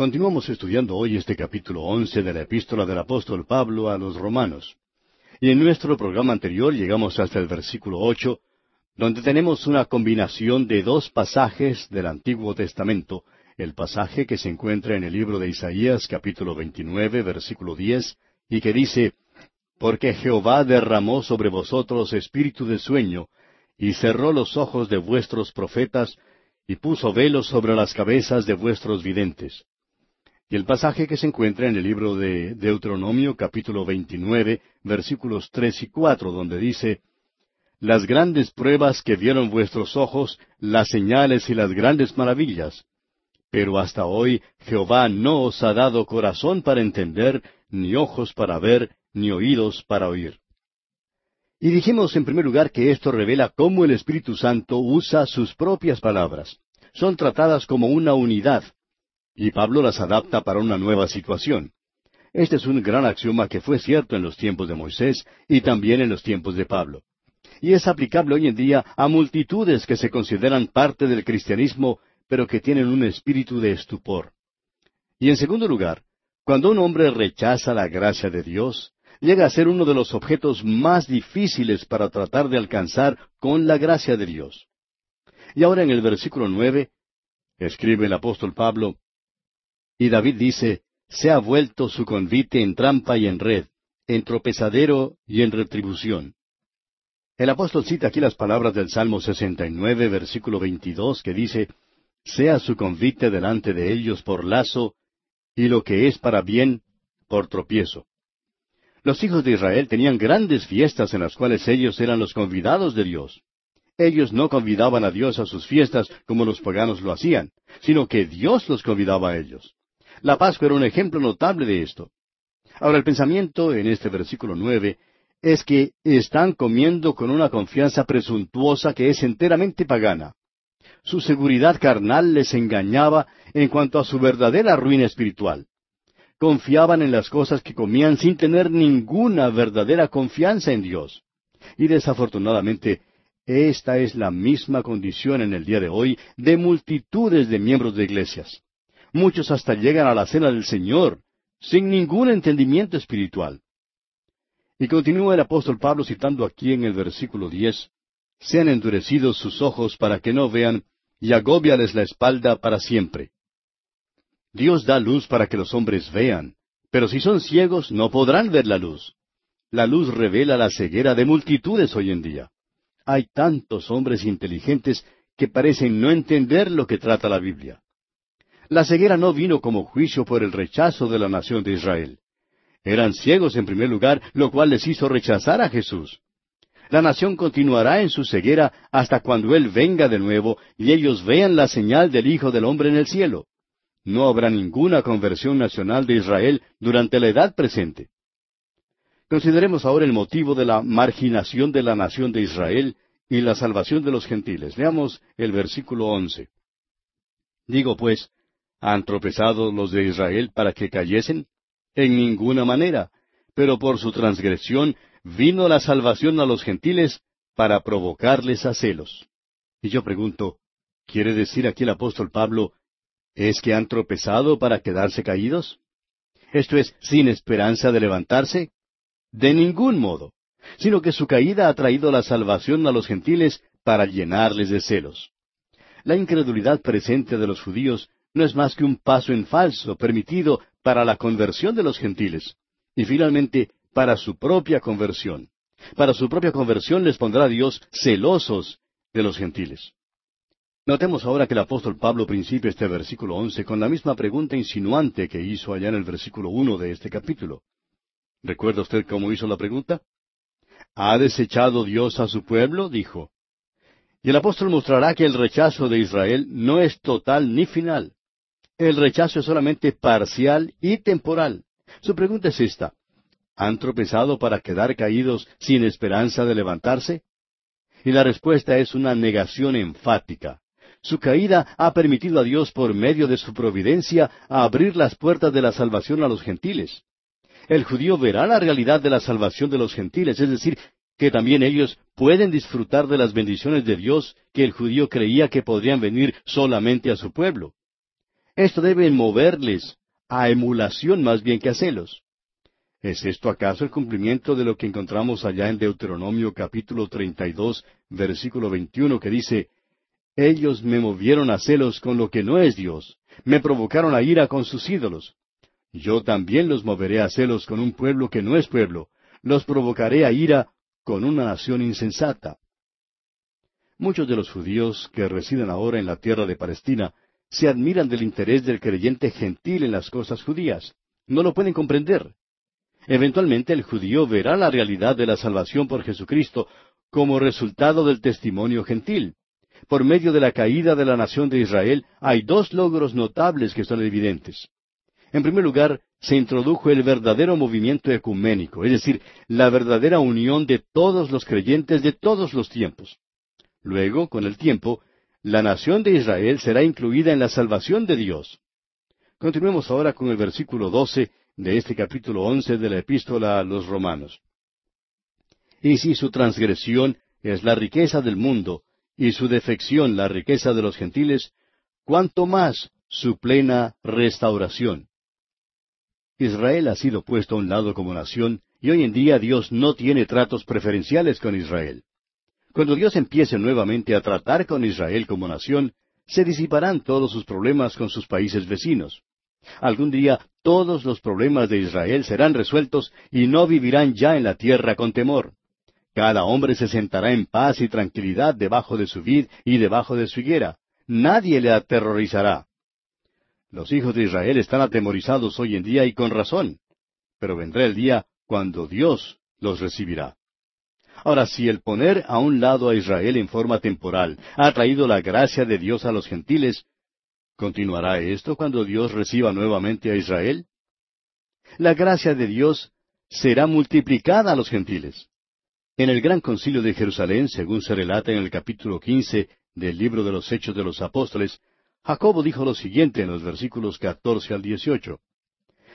Continuamos estudiando hoy este capítulo once de la epístola del apóstol Pablo a los romanos. Y en nuestro programa anterior llegamos hasta el versículo ocho, donde tenemos una combinación de dos pasajes del Antiguo Testamento, el pasaje que se encuentra en el libro de Isaías capítulo 29 versículo 10 y que dice, Porque Jehová derramó sobre vosotros espíritu de sueño, y cerró los ojos de vuestros profetas, y puso velos sobre las cabezas de vuestros videntes. Y el pasaje que se encuentra en el libro de Deuteronomio capítulo 29 versículos tres y cuatro, donde dice, Las grandes pruebas que vieron vuestros ojos, las señales y las grandes maravillas. Pero hasta hoy Jehová no os ha dado corazón para entender, ni ojos para ver, ni oídos para oír. Y dijimos en primer lugar que esto revela cómo el Espíritu Santo usa sus propias palabras. Son tratadas como una unidad, y Pablo las adapta para una nueva situación. Este es un gran axioma que fue cierto en los tiempos de Moisés y también en los tiempos de Pablo. Y es aplicable hoy en día a multitudes que se consideran parte del cristianismo, pero que tienen un espíritu de estupor. Y en segundo lugar, cuando un hombre rechaza la gracia de Dios, llega a ser uno de los objetos más difíciles para tratar de alcanzar con la gracia de Dios. Y ahora en el versículo nueve, escribe el apóstol Pablo, y David dice, se ha vuelto su convite en trampa y en red, en tropezadero y en retribución. El apóstol cita aquí las palabras del Salmo 69, versículo 22, que dice, sea su convite delante de ellos por lazo, y lo que es para bien, por tropiezo. Los hijos de Israel tenían grandes fiestas en las cuales ellos eran los convidados de Dios. Ellos no convidaban a Dios a sus fiestas como los paganos lo hacían, sino que Dios los convidaba a ellos. La Pascua era un ejemplo notable de esto. Ahora el pensamiento en este versículo nueve es que están comiendo con una confianza presuntuosa que es enteramente pagana. Su seguridad carnal les engañaba en cuanto a su verdadera ruina espiritual. Confiaban en las cosas que comían sin tener ninguna verdadera confianza en Dios. Y desafortunadamente, esta es la misma condición en el día de hoy de multitudes de miembros de iglesias. Muchos hasta llegan a la cena del Señor sin ningún entendimiento espiritual. Y continúa el apóstol Pablo citando aquí en el versículo diez, sean endurecidos sus ojos para que no vean, y agóbiales la espalda para siempre. Dios da luz para que los hombres vean, pero si son ciegos no podrán ver la luz. La luz revela la ceguera de multitudes hoy en día. Hay tantos hombres inteligentes que parecen no entender lo que trata la Biblia. La ceguera no vino como juicio por el rechazo de la nación de Israel. Eran ciegos en primer lugar, lo cual les hizo rechazar a Jesús. La nación continuará en su ceguera hasta cuando Él venga de nuevo y ellos vean la señal del Hijo del Hombre en el cielo. No habrá ninguna conversión nacional de Israel durante la edad presente. Consideremos ahora el motivo de la marginación de la nación de Israel y la salvación de los gentiles. Veamos el versículo once. Digo pues, ¿Han tropezado los de Israel para que cayesen? En ninguna manera. Pero por su transgresión vino la salvación a los gentiles para provocarles a celos. Y yo pregunto, ¿quiere decir aquí el apóstol Pablo, ¿es que han tropezado para quedarse caídos? Esto es, sin esperanza de levantarse? De ningún modo, sino que su caída ha traído la salvación a los gentiles para llenarles de celos. La incredulidad presente de los judíos no es más que un paso en falso permitido para la conversión de los gentiles y finalmente para su propia conversión. Para su propia conversión les pondrá Dios celosos de los gentiles. Notemos ahora que el apóstol Pablo principia este versículo once con la misma pregunta insinuante que hizo allá en el versículo uno de este capítulo. ¿Recuerda usted cómo hizo la pregunta? ¿Ha desechado Dios a su pueblo? dijo. Y el apóstol mostrará que el rechazo de Israel no es total ni final. El rechazo es solamente parcial y temporal. Su pregunta es esta. ¿Han tropezado para quedar caídos sin esperanza de levantarse? Y la respuesta es una negación enfática. Su caída ha permitido a Dios por medio de su providencia abrir las puertas de la salvación a los gentiles. El judío verá la realidad de la salvación de los gentiles, es decir, que también ellos pueden disfrutar de las bendiciones de Dios que el judío creía que podrían venir solamente a su pueblo. Esto debe moverles a emulación más bien que a celos. ¿Es esto acaso el cumplimiento de lo que encontramos allá en Deuteronomio capítulo 32, versículo 21, que dice, Ellos me movieron a celos con lo que no es Dios, me provocaron a ira con sus ídolos. Yo también los moveré a celos con un pueblo que no es pueblo, los provocaré a ira con una nación insensata. Muchos de los judíos que residen ahora en la tierra de Palestina se admiran del interés del creyente gentil en las cosas judías. No lo pueden comprender. Eventualmente el judío verá la realidad de la salvación por Jesucristo como resultado del testimonio gentil. Por medio de la caída de la nación de Israel hay dos logros notables que son evidentes. En primer lugar, se introdujo el verdadero movimiento ecuménico, es decir, la verdadera unión de todos los creyentes de todos los tiempos. Luego, con el tiempo, la nación de Israel será incluida en la salvación de Dios. Continuemos ahora con el versículo 12 de este capítulo once de la epístola a los romanos. Y si su transgresión es la riqueza del mundo, y su defección la riqueza de los gentiles, cuánto más su plena restauración. Israel ha sido puesto a un lado como nación, y hoy en día Dios no tiene tratos preferenciales con Israel. Cuando Dios empiece nuevamente a tratar con Israel como nación, se disiparán todos sus problemas con sus países vecinos. Algún día todos los problemas de Israel serán resueltos y no vivirán ya en la tierra con temor. Cada hombre se sentará en paz y tranquilidad debajo de su vid y debajo de su higuera. Nadie le aterrorizará. Los hijos de Israel están atemorizados hoy en día y con razón. Pero vendrá el día cuando Dios los recibirá. Ahora, si el poner a un lado a Israel en forma temporal ha traído la gracia de Dios a los gentiles, ¿Continuará esto cuando Dios reciba nuevamente a Israel? La gracia de Dios será multiplicada a los gentiles. En el gran concilio de Jerusalén, según se relata en el capítulo quince del libro de los Hechos de los Apóstoles, Jacobo dijo lo siguiente en los versículos catorce al dieciocho.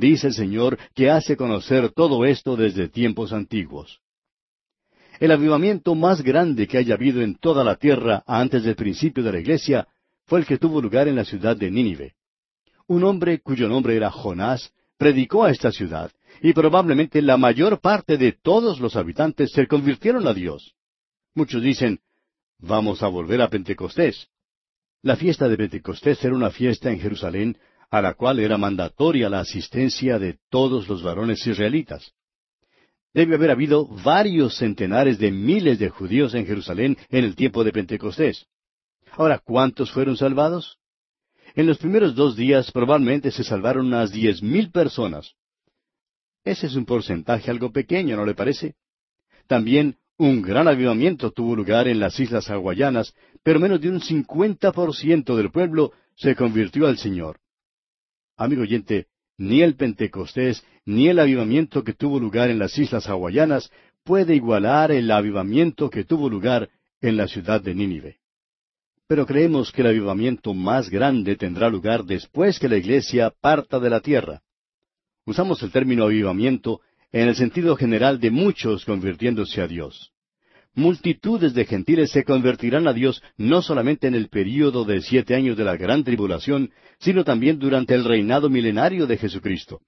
dice el Señor, que hace conocer todo esto desde tiempos antiguos. El avivamiento más grande que haya habido en toda la tierra antes del principio de la iglesia fue el que tuvo lugar en la ciudad de Nínive un hombre cuyo nombre era Jonás predicó a esta ciudad, y probablemente la mayor parte de todos los habitantes se convirtieron a Dios. Muchos dicen, vamos a volver a Pentecostés. La fiesta de Pentecostés era una fiesta en Jerusalén a la cual era mandatoria la asistencia de todos los varones israelitas. Debe haber habido varios centenares de miles de judíos en Jerusalén en el tiempo de Pentecostés. Ahora, ¿cuántos fueron salvados? En los primeros dos días probablemente se salvaron unas diez mil personas. Ese es un porcentaje algo pequeño, ¿no le parece? También un gran avivamiento tuvo lugar en las islas hawaianas, pero menos de un cincuenta por ciento del pueblo se convirtió al Señor. Amigo oyente, ni el Pentecostés ni el avivamiento que tuvo lugar en las islas hawaianas puede igualar el avivamiento que tuvo lugar en la ciudad de Nínive pero creemos que el avivamiento más grande tendrá lugar después que la iglesia parta de la tierra. Usamos el término avivamiento en el sentido general de muchos convirtiéndose a Dios. Multitudes de gentiles se convertirán a Dios no solamente en el período de siete años de la gran tribulación, sino también durante el reinado milenario de Jesucristo.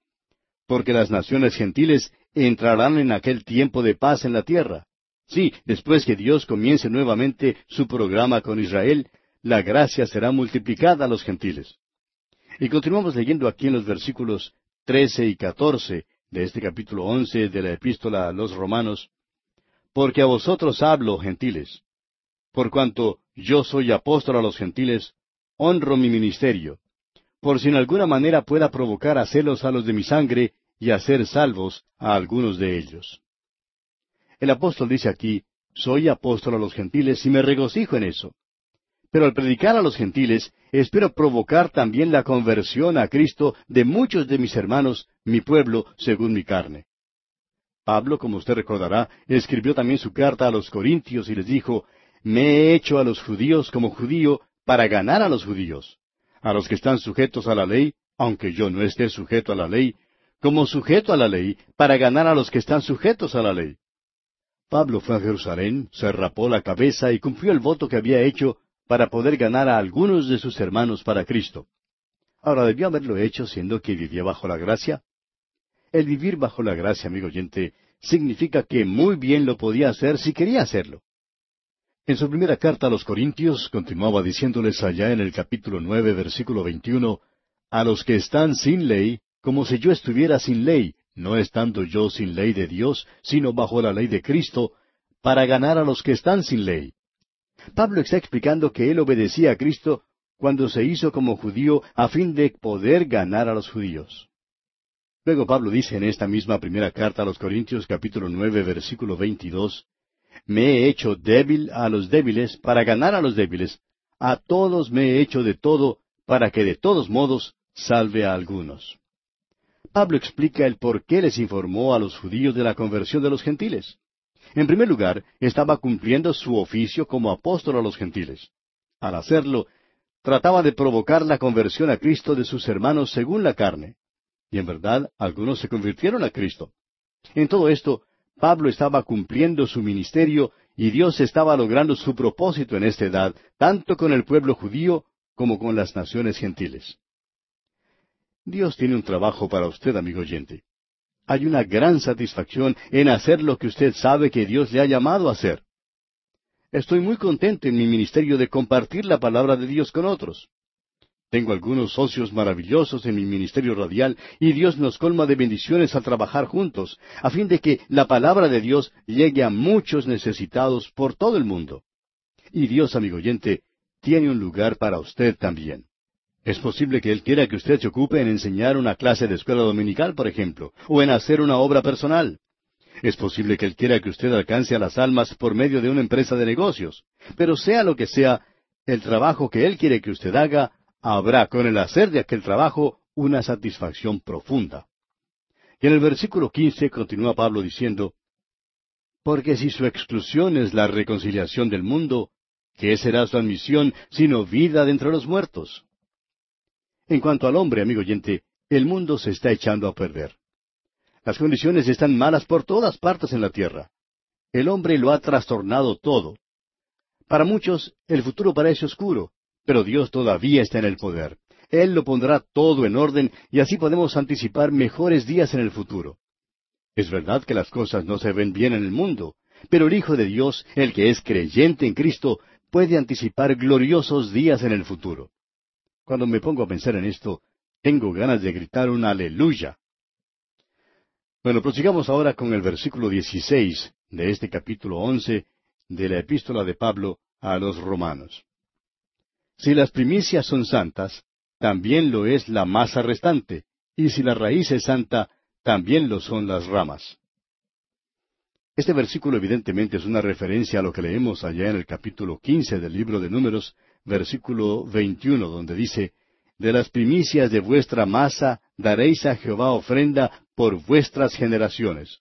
Porque las naciones gentiles entrarán en aquel tiempo de paz en la tierra. Sí, después que Dios comience nuevamente su programa con Israel, la gracia será multiplicada a los gentiles. Y continuamos leyendo aquí en los versículos trece y catorce de este capítulo once de la epístola a los romanos, Porque a vosotros hablo, gentiles, por cuanto yo soy apóstol a los gentiles, honro mi ministerio, por si en alguna manera pueda provocar a celos a los de mi sangre y hacer salvos a algunos de ellos. El apóstol dice aquí, soy apóstol a los gentiles y me regocijo en eso. Pero al predicar a los gentiles, espero provocar también la conversión a Cristo de muchos de mis hermanos, mi pueblo, según mi carne. Pablo, como usted recordará, escribió también su carta a los Corintios y les dijo, Me he hecho a los judíos como judío para ganar a los judíos, a los que están sujetos a la ley, aunque yo no esté sujeto a la ley, como sujeto a la ley, para ganar a los que están sujetos a la ley. Pablo fue a Jerusalén, se rapó la cabeza y cumplió el voto que había hecho para poder ganar a algunos de sus hermanos para Cristo. Ahora, ¿debió haberlo hecho siendo que vivía bajo la gracia? El vivir bajo la gracia, amigo oyente, significa que muy bien lo podía hacer si quería hacerlo. En su primera carta a los Corintios continuaba diciéndoles allá en el capítulo nueve, versículo veintiuno, a los que están sin ley, como si yo estuviera sin ley, no estando yo sin ley de Dios, sino bajo la ley de Cristo, para ganar a los que están sin ley. Pablo está explicando que él obedecía a Cristo cuando se hizo como judío a fin de poder ganar a los judíos. Luego Pablo dice en esta misma primera carta a los Corintios capítulo nueve versículo veintidós, Me he hecho débil a los débiles para ganar a los débiles, a todos me he hecho de todo para que de todos modos salve a algunos. Pablo explica el por qué les informó a los judíos de la conversión de los gentiles. En primer lugar, estaba cumpliendo su oficio como apóstol a los gentiles. Al hacerlo, trataba de provocar la conversión a Cristo de sus hermanos según la carne. Y en verdad, algunos se convirtieron a Cristo. En todo esto, Pablo estaba cumpliendo su ministerio y Dios estaba logrando su propósito en esta edad, tanto con el pueblo judío como con las naciones gentiles. Dios tiene un trabajo para usted, amigo oyente. Hay una gran satisfacción en hacer lo que usted sabe que Dios le ha llamado a hacer. Estoy muy contento en mi ministerio de compartir la palabra de Dios con otros. Tengo algunos socios maravillosos en mi ministerio radial y Dios nos colma de bendiciones al trabajar juntos, a fin de que la palabra de Dios llegue a muchos necesitados por todo el mundo. Y Dios, amigo oyente, tiene un lugar para usted también. Es posible que Él quiera que usted se ocupe en enseñar una clase de escuela dominical, por ejemplo, o en hacer una obra personal. Es posible que Él quiera que usted alcance a las almas por medio de una empresa de negocios. Pero sea lo que sea, el trabajo que Él quiere que usted haga habrá con el hacer de aquel trabajo una satisfacción profunda. Y en el versículo quince continúa Pablo diciendo, Porque si su exclusión es la reconciliación del mundo, ¿qué será su admisión sino vida de entre los muertos? En cuanto al hombre, amigo oyente, el mundo se está echando a perder. Las condiciones están malas por todas partes en la tierra. El hombre lo ha trastornado todo. Para muchos, el futuro parece oscuro, pero Dios todavía está en el poder. Él lo pondrá todo en orden y así podemos anticipar mejores días en el futuro. Es verdad que las cosas no se ven bien en el mundo, pero el Hijo de Dios, el que es creyente en Cristo, puede anticipar gloriosos días en el futuro. Cuando me pongo a pensar en esto, tengo ganas de gritar un aleluya. Bueno, prosigamos ahora con el versículo 16 de este capítulo 11 de la epístola de Pablo a los romanos. Si las primicias son santas, también lo es la masa restante, y si la raíz es santa, también lo son las ramas. Este versículo evidentemente es una referencia a lo que leemos allá en el capítulo quince del libro de Números, versículo veintiuno, donde dice, De las primicias de vuestra masa daréis a Jehová ofrenda por vuestras generaciones.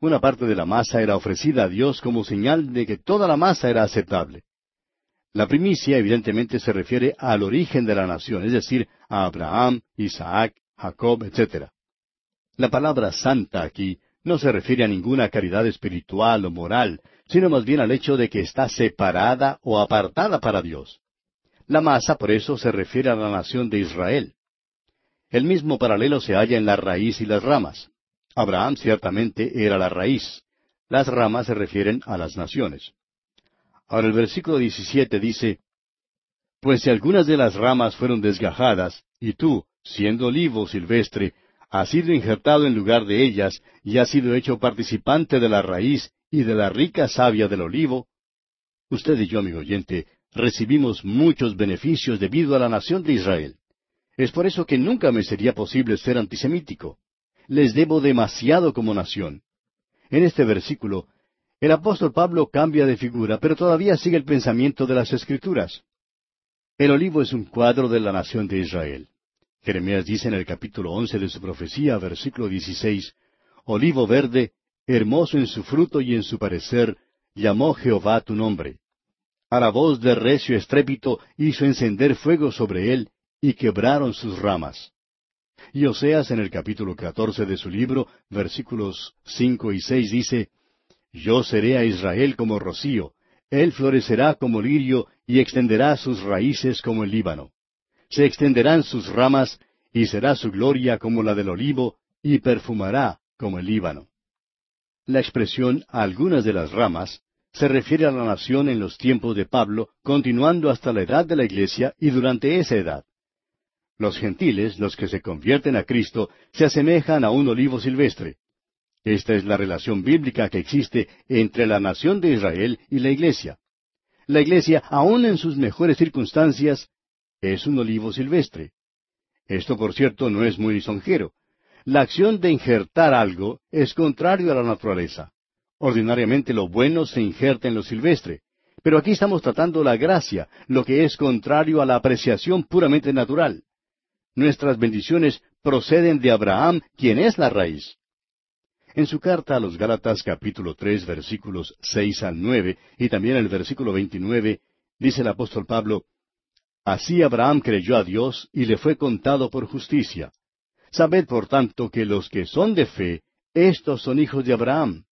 Una parte de la masa era ofrecida a Dios como señal de que toda la masa era aceptable. La primicia evidentemente se refiere al origen de la nación, es decir, a Abraham, Isaac, Jacob, etc. La palabra santa aquí no se refiere a ninguna caridad espiritual o moral, sino más bien al hecho de que está separada o apartada para Dios. La masa, por eso, se refiere a la nación de Israel. El mismo paralelo se halla en la raíz y las ramas. Abraham ciertamente era la raíz. Las ramas se refieren a las naciones. Ahora el versículo 17 dice, Pues si algunas de las ramas fueron desgajadas, y tú, siendo olivo silvestre, has sido injertado en lugar de ellas, y has sido hecho participante de la raíz y de la rica savia del olivo, usted y yo, amigo oyente, recibimos muchos beneficios debido a la nación de Israel. Es por eso que nunca me sería posible ser antisemítico. Les debo demasiado como nación. En este versículo El apóstol Pablo cambia de figura, pero todavía sigue el pensamiento de las Escrituras. El olivo es un cuadro de la nación de Israel. Jeremías dice en el capítulo once de su profecía, versículo dieciséis, Olivo verde, hermoso en su fruto y en su parecer, llamó Jehová tu nombre. A la voz de recio estrépito hizo encender fuego sobre él, y quebraron sus ramas. Y Oseas en el capítulo catorce de su libro, versículos cinco y seis dice, Yo seré a Israel como rocío, él florecerá como lirio y extenderá sus raíces como el Líbano. Se extenderán sus ramas y será su gloria como la del olivo y perfumará como el Líbano. La expresión algunas de las ramas se refiere a la nación en los tiempos de Pablo, continuando hasta la edad de la iglesia y durante esa edad. Los gentiles, los que se convierten a Cristo, se asemejan a un olivo silvestre. Esta es la relación bíblica que existe entre la nación de Israel y la iglesia. La iglesia, aun en sus mejores circunstancias, es un olivo silvestre. Esto, por cierto, no es muy lisonjero. La acción de injertar algo es contrario a la naturaleza. Ordinariamente lo bueno se injerta en lo silvestre. Pero aquí estamos tratando la gracia, lo que es contrario a la apreciación puramente natural. Nuestras bendiciones proceden de Abraham, quien es la raíz. En su carta a los Gálatas capítulo tres versículos seis al nueve y también el versículo veintinueve, dice el apóstol Pablo, Así Abraham creyó a Dios y le fue contado por justicia. Sabed por tanto que los que son de fe, estos son hijos de Abraham.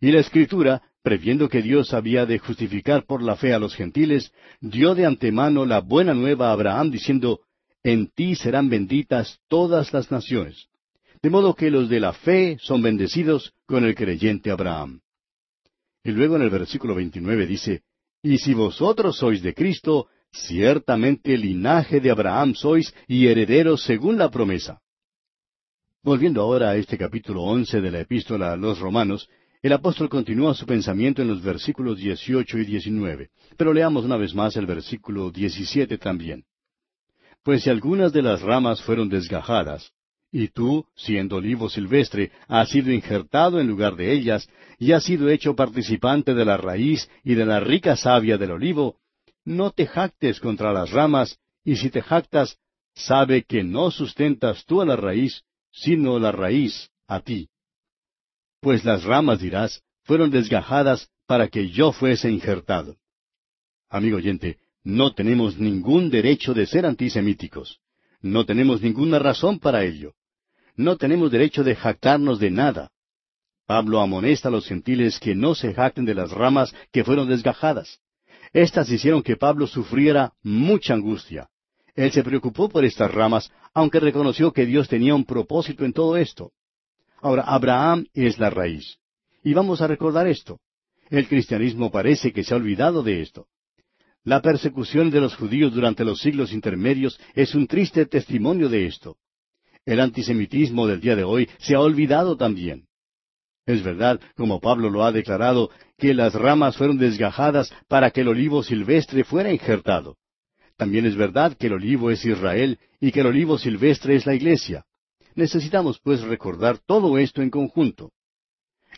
Y la Escritura, previendo que Dios había de justificar por la fe a los gentiles, dio de antemano la buena nueva a Abraham diciendo, en ti serán benditas todas las naciones. De modo que los de la fe son bendecidos con el creyente Abraham. Y luego en el versículo 29 dice, Y si vosotros sois de Cristo, ciertamente linaje de Abraham sois y herederos según la promesa. Volviendo ahora a este capítulo once de la epístola a los romanos, el apóstol continúa su pensamiento en los versículos dieciocho y diecinueve, pero leamos una vez más el versículo diecisiete también. Pues si algunas de las ramas fueron desgajadas, y tú, siendo olivo silvestre, has sido injertado en lugar de ellas, y has sido hecho participante de la raíz y de la rica savia del olivo, no te jactes contra las ramas, y si te jactas, sabe que no sustentas tú a la raíz, sino la raíz a ti. Pues las ramas, dirás, fueron desgajadas para que yo fuese injertado. Amigo oyente, no tenemos ningún derecho de ser antisemíticos. No tenemos ninguna razón para ello. No tenemos derecho de jactarnos de nada. Pablo amonesta a los gentiles que no se jacten de las ramas que fueron desgajadas. Estas hicieron que Pablo sufriera mucha angustia. Él se preocupó por estas ramas, aunque reconoció que Dios tenía un propósito en todo esto. Ahora, Abraham es la raíz. Y vamos a recordar esto. El cristianismo parece que se ha olvidado de esto. La persecución de los judíos durante los siglos intermedios es un triste testimonio de esto. El antisemitismo del día de hoy se ha olvidado también. Es verdad, como Pablo lo ha declarado, que las ramas fueron desgajadas para que el olivo silvestre fuera injertado. También es verdad que el olivo es Israel y que el olivo silvestre es la iglesia. Necesitamos pues recordar todo esto en conjunto.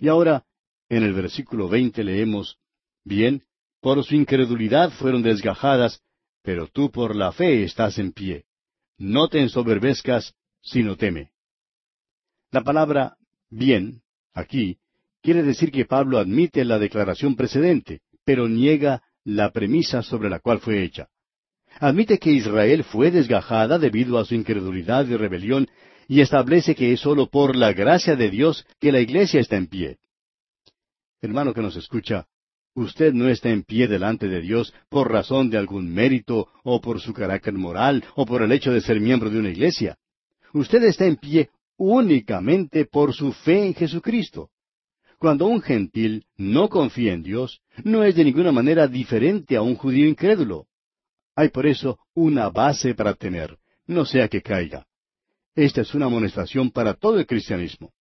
Y ahora, en el versículo veinte leemos, Bien, por su incredulidad fueron desgajadas, pero tú por la fe estás en pie. No te ensoberbezcas, sino teme. La palabra bien, aquí, quiere decir que Pablo admite la declaración precedente, pero niega la premisa sobre la cual fue hecha. Admite que Israel fue desgajada debido a su incredulidad y rebelión y establece que es sólo por la gracia de Dios que la iglesia está en pie. Hermano que nos escucha, Usted no está en pie delante de Dios por razón de algún mérito o por su carácter moral o por el hecho de ser miembro de una iglesia. Usted está en pie únicamente por su fe en Jesucristo. Cuando un gentil no confía en Dios, no es de ninguna manera diferente a un judío incrédulo. Hay por eso una base para temer, no sea que caiga. Esta es una amonestación para todo el cristianismo.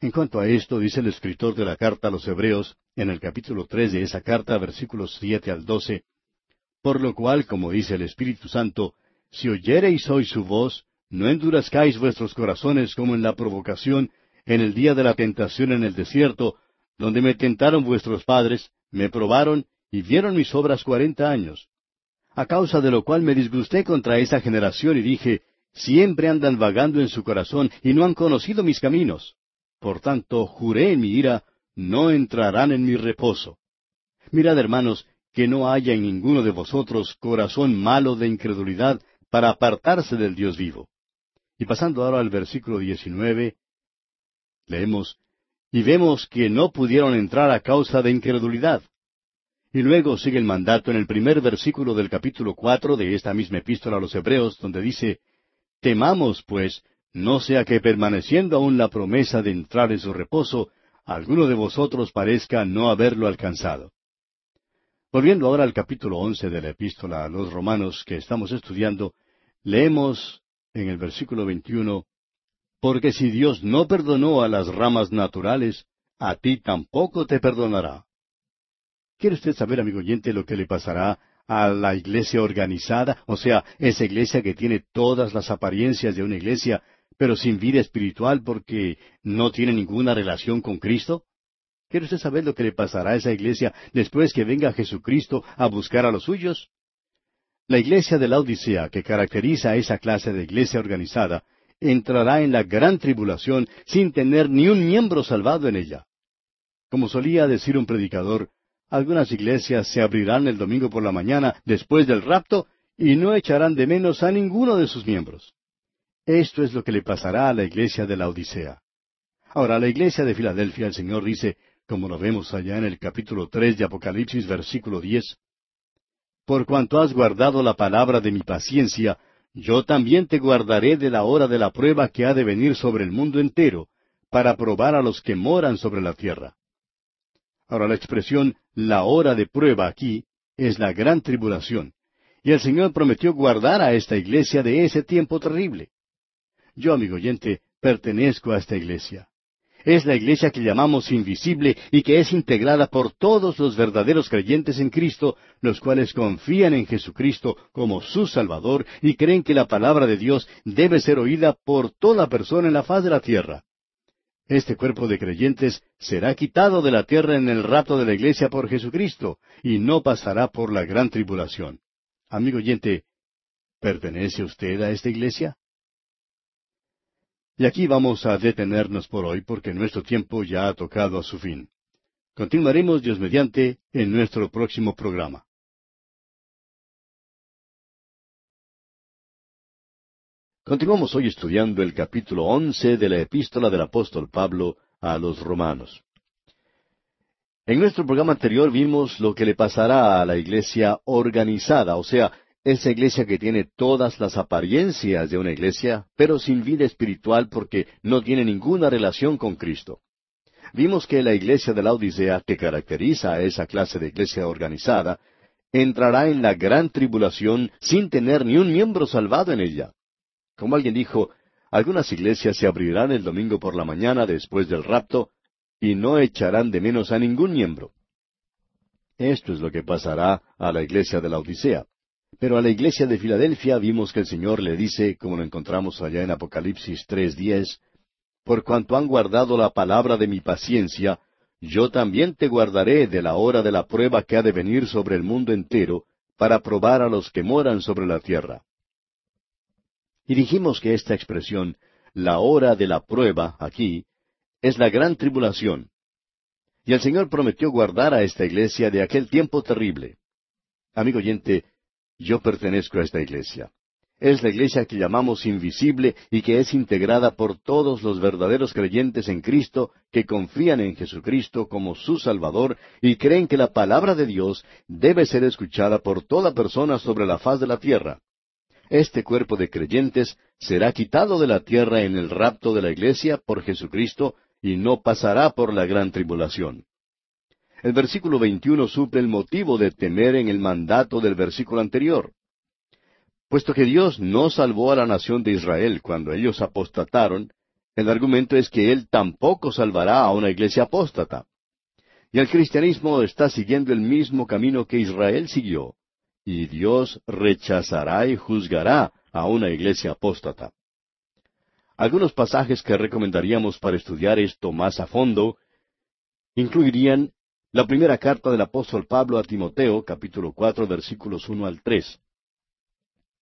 En cuanto a esto, dice el escritor de la carta a los Hebreos, en el capítulo tres de esa carta, versículos siete al doce, Por lo cual, como dice el Espíritu Santo, si oyereis hoy su voz, no endurezcáis vuestros corazones como en la provocación, en el día de la tentación en el desierto, donde me tentaron vuestros padres, me probaron y vieron mis obras cuarenta años. A causa de lo cual me disgusté contra esa generación y dije, siempre andan vagando en su corazón y no han conocido mis caminos. Por tanto, juré en mi ira, no entrarán en mi reposo. Mirad, hermanos, que no haya en ninguno de vosotros corazón malo de incredulidad para apartarse del Dios vivo. Y pasando ahora al versículo 19, leemos, y vemos que no pudieron entrar a causa de incredulidad. Y luego sigue el mandato en el primer versículo del capítulo cuatro de esta misma epístola a los Hebreos, donde dice, Temamos, pues, no sea que permaneciendo aún la promesa de entrar en su reposo, alguno de vosotros parezca no haberlo alcanzado. Volviendo ahora al capítulo once de la epístola a los romanos que estamos estudiando, leemos en el versículo 21, Porque si Dios no perdonó a las ramas naturales, a ti tampoco te perdonará. ¿Quiere usted saber, amigo oyente, lo que le pasará a la iglesia organizada? O sea, esa iglesia que tiene todas las apariencias de una iglesia, pero sin vida espiritual porque no tiene ninguna relación con Cristo. ¿Quiere usted saber lo que le pasará a esa iglesia después que venga Jesucristo a buscar a los suyos? La iglesia de la Odisea, que caracteriza a esa clase de iglesia organizada, entrará en la gran tribulación sin tener ni un miembro salvado en ella. Como solía decir un predicador, algunas iglesias se abrirán el domingo por la mañana después del rapto y no echarán de menos a ninguno de sus miembros. Esto es lo que le pasará a la iglesia de la Odisea. Ahora, la iglesia de Filadelfia, el Señor dice, como lo vemos allá en el capítulo tres de Apocalipsis, versículo diez, por cuanto has guardado la palabra de mi paciencia, yo también te guardaré de la hora de la prueba que ha de venir sobre el mundo entero, para probar a los que moran sobre la tierra. Ahora la expresión la hora de prueba aquí es la gran tribulación, y el Señor prometió guardar a esta iglesia de ese tiempo terrible. Yo, amigo oyente, pertenezco a esta iglesia. Es la iglesia que llamamos invisible y que es integrada por todos los verdaderos creyentes en Cristo, los cuales confían en Jesucristo como su Salvador y creen que la palabra de Dios debe ser oída por toda persona en la faz de la tierra. Este cuerpo de creyentes será quitado de la tierra en el rapto de la iglesia por Jesucristo y no pasará por la gran tribulación. Amigo oyente, ¿pertenece usted a esta iglesia? Y aquí vamos a detenernos por hoy porque nuestro tiempo ya ha tocado a su fin. Continuaremos, Dios mediante, en nuestro próximo programa. Continuamos hoy estudiando el capítulo once de la epístola del apóstol Pablo a los romanos. En nuestro programa anterior vimos lo que le pasará a la iglesia organizada, o sea, esa iglesia que tiene todas las apariencias de una iglesia, pero sin vida espiritual porque no tiene ninguna relación con Cristo. Vimos que la iglesia de la Odisea, que caracteriza a esa clase de iglesia organizada, entrará en la gran tribulación sin tener ni un miembro salvado en ella. Como alguien dijo, algunas iglesias se abrirán el domingo por la mañana después del rapto y no echarán de menos a ningún miembro. Esto es lo que pasará a la iglesia de la Odisea. Pero a la iglesia de Filadelfia vimos que el Señor le dice, como lo encontramos allá en Apocalipsis 3:10, Por cuanto han guardado la palabra de mi paciencia, yo también te guardaré de la hora de la prueba que ha de venir sobre el mundo entero, para probar a los que moran sobre la tierra. Y dijimos que esta expresión, la hora de la prueba, aquí, es la gran tribulación. Y el Señor prometió guardar a esta iglesia de aquel tiempo terrible. Amigo oyente, yo pertenezco a esta iglesia. Es la iglesia que llamamos invisible y que es integrada por todos los verdaderos creyentes en Cristo que confían en Jesucristo como su Salvador y creen que la palabra de Dios debe ser escuchada por toda persona sobre la faz de la tierra. Este cuerpo de creyentes será quitado de la tierra en el rapto de la iglesia por Jesucristo y no pasará por la gran tribulación. El versículo 21 suple el motivo de temer en el mandato del versículo anterior. Puesto que Dios no salvó a la nación de Israel cuando ellos apostataron, el argumento es que Él tampoco salvará a una iglesia apóstata. Y el cristianismo está siguiendo el mismo camino que Israel siguió, y Dios rechazará y juzgará a una iglesia apóstata. Algunos pasajes que recomendaríamos para estudiar esto más a fondo incluirían la primera carta del apóstol Pablo a Timoteo, capítulo cuatro, versículos uno al tres.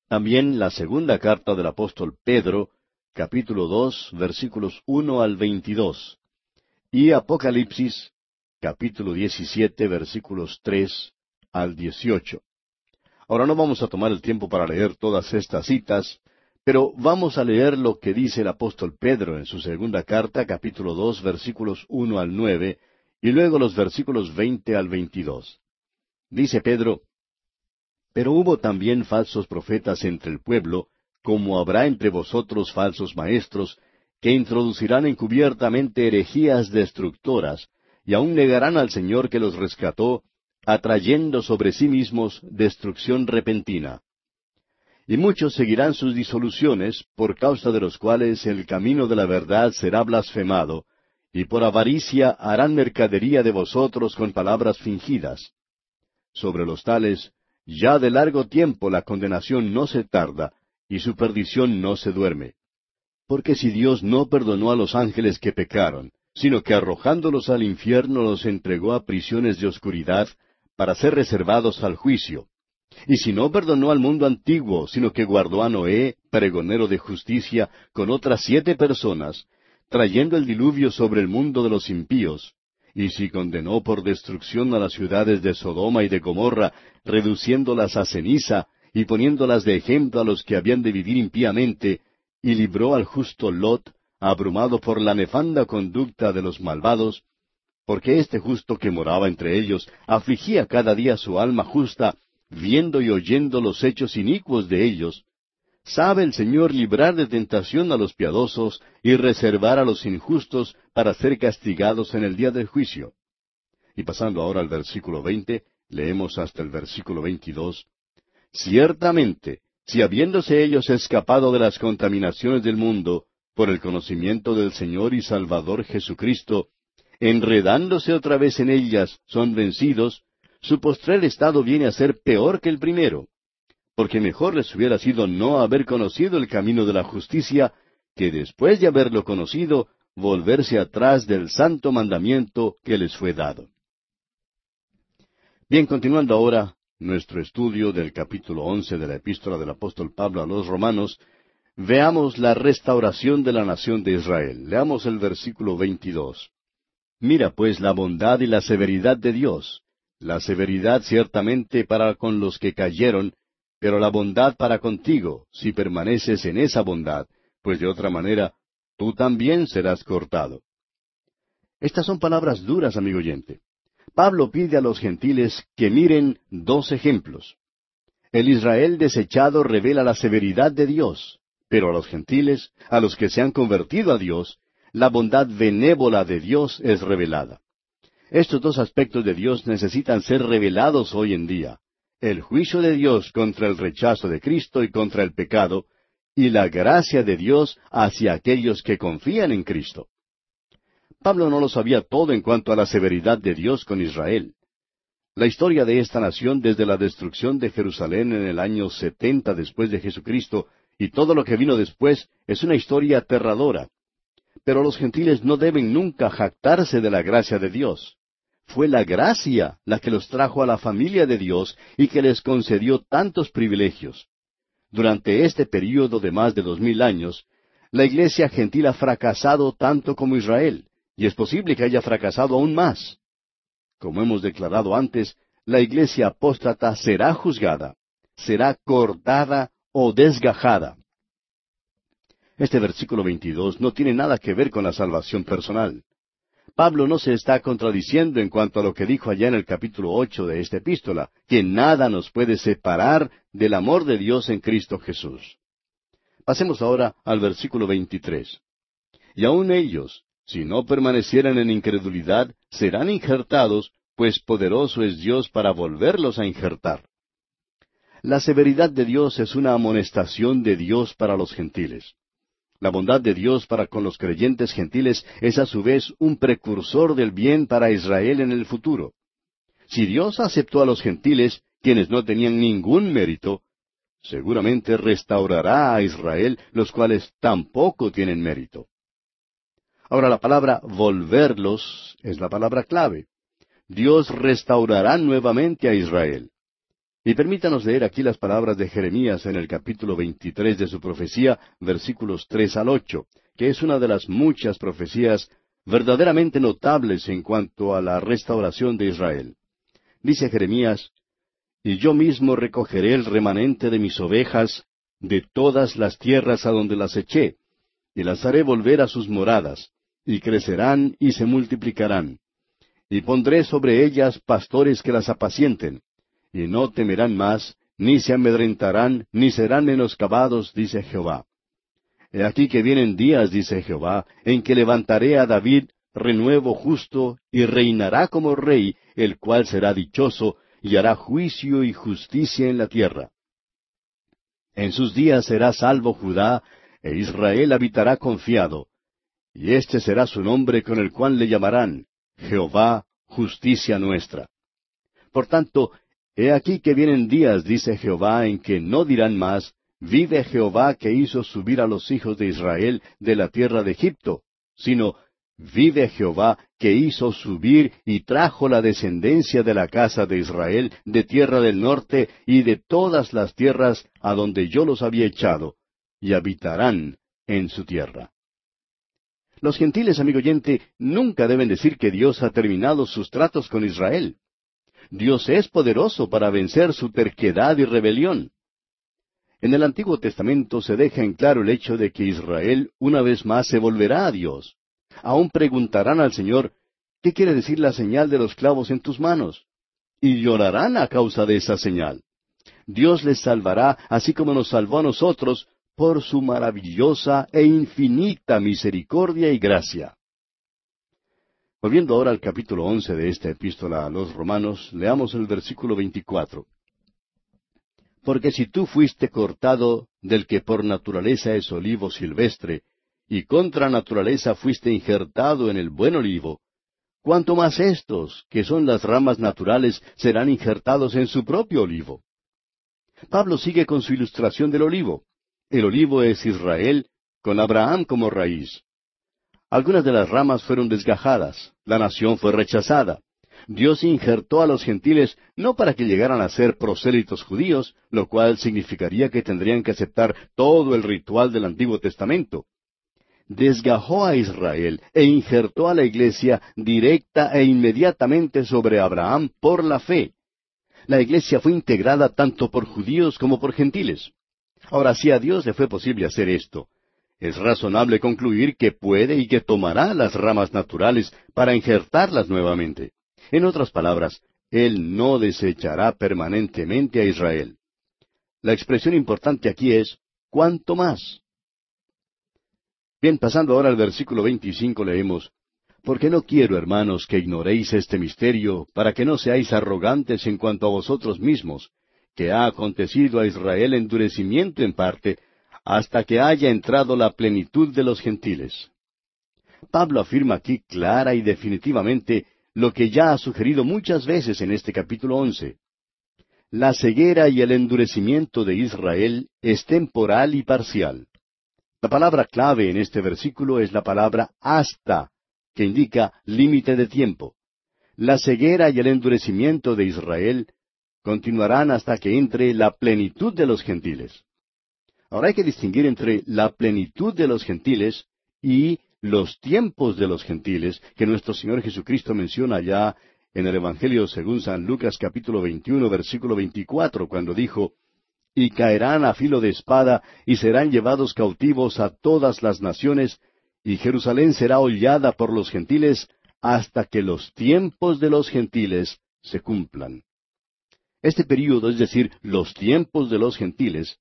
También la segunda carta del apóstol Pedro, capítulo dos, versículos uno al veintidós. Y Apocalipsis, capítulo diecisiete, versículos tres al dieciocho. Ahora no vamos a tomar el tiempo para leer todas estas citas, pero vamos a leer lo que dice el apóstol Pedro en su segunda carta, capítulo dos, versículos uno al nueve, y luego los versículos veinte al veintidós. Dice Pedro, Pero hubo también falsos profetas entre el pueblo, como habrá entre vosotros falsos maestros, que introducirán encubiertamente herejías destructoras, y aun negarán al Señor que los rescató, atrayendo sobre sí mismos destrucción repentina. Y muchos seguirán sus disoluciones, por causa de los cuales el camino de la verdad será blasfemado, y por avaricia harán mercadería de vosotros con palabras fingidas. Sobre los tales, ya de largo tiempo la condenación no se tarda, y su perdición no se duerme. Porque si Dios no perdonó a los ángeles que pecaron, sino que arrojándolos al infierno los entregó a prisiones de oscuridad, para ser reservados al juicio, y si no perdonó al mundo antiguo, sino que guardó a Noé, pregonero de justicia, con otras siete personas, trayendo el diluvio sobre el mundo de los impíos, y si condenó por destrucción a las ciudades de Sodoma y de Gomorra, reduciéndolas a ceniza, y poniéndolas de ejemplo a los que habían de vivir impíamente, y libró al justo Lot, abrumado por la nefanda conducta de los malvados, porque este justo que moraba entre ellos afligía cada día su alma justa, viendo y oyendo los hechos inicuos de ellos, sabe el Señor librar de tentación a los piadosos y reservar a los injustos para ser castigados en el día del juicio. Y pasando ahora al versículo veinte, leemos hasta el versículo veintidós. Ciertamente, si habiéndose ellos escapado de las contaminaciones del mundo, por el conocimiento del Señor y Salvador Jesucristo, enredándose otra vez en ellas, son vencidos, su postrer estado viene a ser peor que el primero, porque mejor les hubiera sido no haber conocido el camino de la justicia, que después de haberlo conocido, volverse atrás del santo mandamiento que les fue dado. Bien, continuando ahora nuestro estudio del capítulo once de la epístola del apóstol Pablo a los romanos, veamos la restauración de la nación de Israel. Leamos el versículo veintidós. Mira pues la bondad y la severidad de Dios, la severidad ciertamente para con los que cayeron, pero la bondad para contigo, si permaneces en esa bondad, pues de otra manera tú también serás cortado. Estas son palabras duras, amigo oyente. Pablo pide a los gentiles que miren dos ejemplos. El Israel desechado revela la severidad de Dios, pero a los gentiles, a los que se han convertido a Dios, la bondad benévola de Dios es revelada. Estos dos aspectos de Dios necesitan ser revelados hoy en día. El juicio de Dios contra el rechazo de Cristo y contra el pecado, y la gracia de Dios hacia aquellos que confían en Cristo. Pablo no lo sabía todo en cuanto a la severidad de Dios con Israel. La historia de esta nación desde la destrucción de Jerusalén en el año setenta después de Jesucristo y todo lo que vino después es una historia aterradora. Pero los gentiles no deben nunca jactarse de la gracia de Dios. Fue la gracia la que los trajo a la familia de Dios y que les concedió tantos privilegios. Durante este período de más de dos mil años, la iglesia gentil ha fracasado tanto como Israel, y es posible que haya fracasado aún más. Como hemos declarado antes, la iglesia apóstata será juzgada, será cortada o desgajada. Este versículo 22 no tiene nada que ver con la salvación personal. Pablo no se está contradiciendo en cuanto a lo que dijo allá en el capítulo ocho de esta epístola, que nada nos puede separar del amor de Dios en Cristo Jesús. Pasemos ahora al versículo 23. Y aun ellos, si no permanecieran en incredulidad, serán injertados, pues poderoso es Dios para volverlos a injertar. La severidad de Dios es una amonestación de Dios para los gentiles. La bondad de Dios para con los creyentes gentiles es a su vez un precursor del bien para Israel en el futuro. Si Dios aceptó a los gentiles, quienes no tenían ningún mérito, seguramente restaurará a Israel los cuales tampoco tienen mérito. Ahora la palabra volverlos es la palabra clave. Dios restaurará nuevamente a Israel. Y permítanos leer aquí las palabras de Jeremías en el capítulo 23 de su profecía, versículos tres al ocho, que es una de las muchas profecías verdaderamente notables en cuanto a la restauración de Israel. Dice Jeremías, Y yo mismo recogeré el remanente de mis ovejas de todas las tierras a donde las eché, y las haré volver a sus moradas, y crecerán y se multiplicarán. Y pondré sobre ellas pastores que las apacienten, y no temerán más, ni se amedrentarán, ni serán menoscabados, dice Jehová. He aquí que vienen días, dice Jehová, en que levantaré a David renuevo justo, y reinará como rey, el cual será dichoso, y hará juicio y justicia en la tierra. En sus días será salvo Judá, e Israel habitará confiado. Y este será su nombre con el cual le llamarán Jehová, justicia nuestra. Por tanto, He aquí que vienen días, dice Jehová, en que no dirán más, vive Jehová que hizo subir a los hijos de Israel de la tierra de Egipto, sino, vive Jehová que hizo subir y trajo la descendencia de la casa de Israel de tierra del norte y de todas las tierras a donde yo los había echado, y habitarán en su tierra. Los gentiles, amigo oyente, nunca deben decir que Dios ha terminado sus tratos con Israel. Dios es poderoso para vencer su terquedad y rebelión. En el Antiguo Testamento se deja en claro el hecho de que Israel una vez más se volverá a Dios. Aún preguntarán al Señor, ¿qué quiere decir la señal de los clavos en tus manos? Y llorarán a causa de esa señal. Dios les salvará así como nos salvó a nosotros por su maravillosa e infinita misericordia y gracia. Volviendo ahora al capítulo once de esta epístola a los romanos, leamos el versículo veinticuatro. Porque si tú fuiste cortado del que por naturaleza es olivo silvestre, y contra naturaleza fuiste injertado en el buen olivo, cuanto más estos, que son las ramas naturales, serán injertados en su propio olivo. Pablo sigue con su ilustración del olivo. El olivo es Israel, con Abraham como raíz. Algunas de las ramas fueron desgajadas, la nación fue rechazada. Dios injertó a los gentiles no para que llegaran a ser prosélitos judíos, lo cual significaría que tendrían que aceptar todo el ritual del Antiguo Testamento. Desgajó a Israel e injertó a la iglesia directa e inmediatamente sobre Abraham por la fe. La iglesia fue integrada tanto por judíos como por gentiles. Ahora, si a Dios le fue posible hacer esto, es razonable concluir que puede y que tomará las ramas naturales para injertarlas nuevamente. En otras palabras, Él no desechará permanentemente a Israel. La expresión importante aquí es, ¿cuánto más? Bien, pasando ahora al versículo 25 leemos, Porque no quiero, hermanos, que ignoréis este misterio, para que no seáis arrogantes en cuanto a vosotros mismos, que ha acontecido a Israel endurecimiento en parte, hasta que haya entrado la plenitud de los gentiles. Pablo afirma aquí clara y definitivamente lo que ya ha sugerido muchas veces en este capítulo once. La ceguera y el endurecimiento de Israel es temporal y parcial. La palabra clave en este versículo es la palabra hasta, que indica límite de tiempo. La ceguera y el endurecimiento de Israel continuarán hasta que entre la plenitud de los gentiles. Ahora hay que distinguir entre la plenitud de los gentiles y los tiempos de los gentiles que nuestro Señor Jesucristo menciona ya en el Evangelio según San Lucas capítulo 21 versículo 24 cuando dijo, y caerán a filo de espada y serán llevados cautivos a todas las naciones y Jerusalén será hollada por los gentiles hasta que los tiempos de los gentiles se cumplan. Este período, es decir, los tiempos de los gentiles,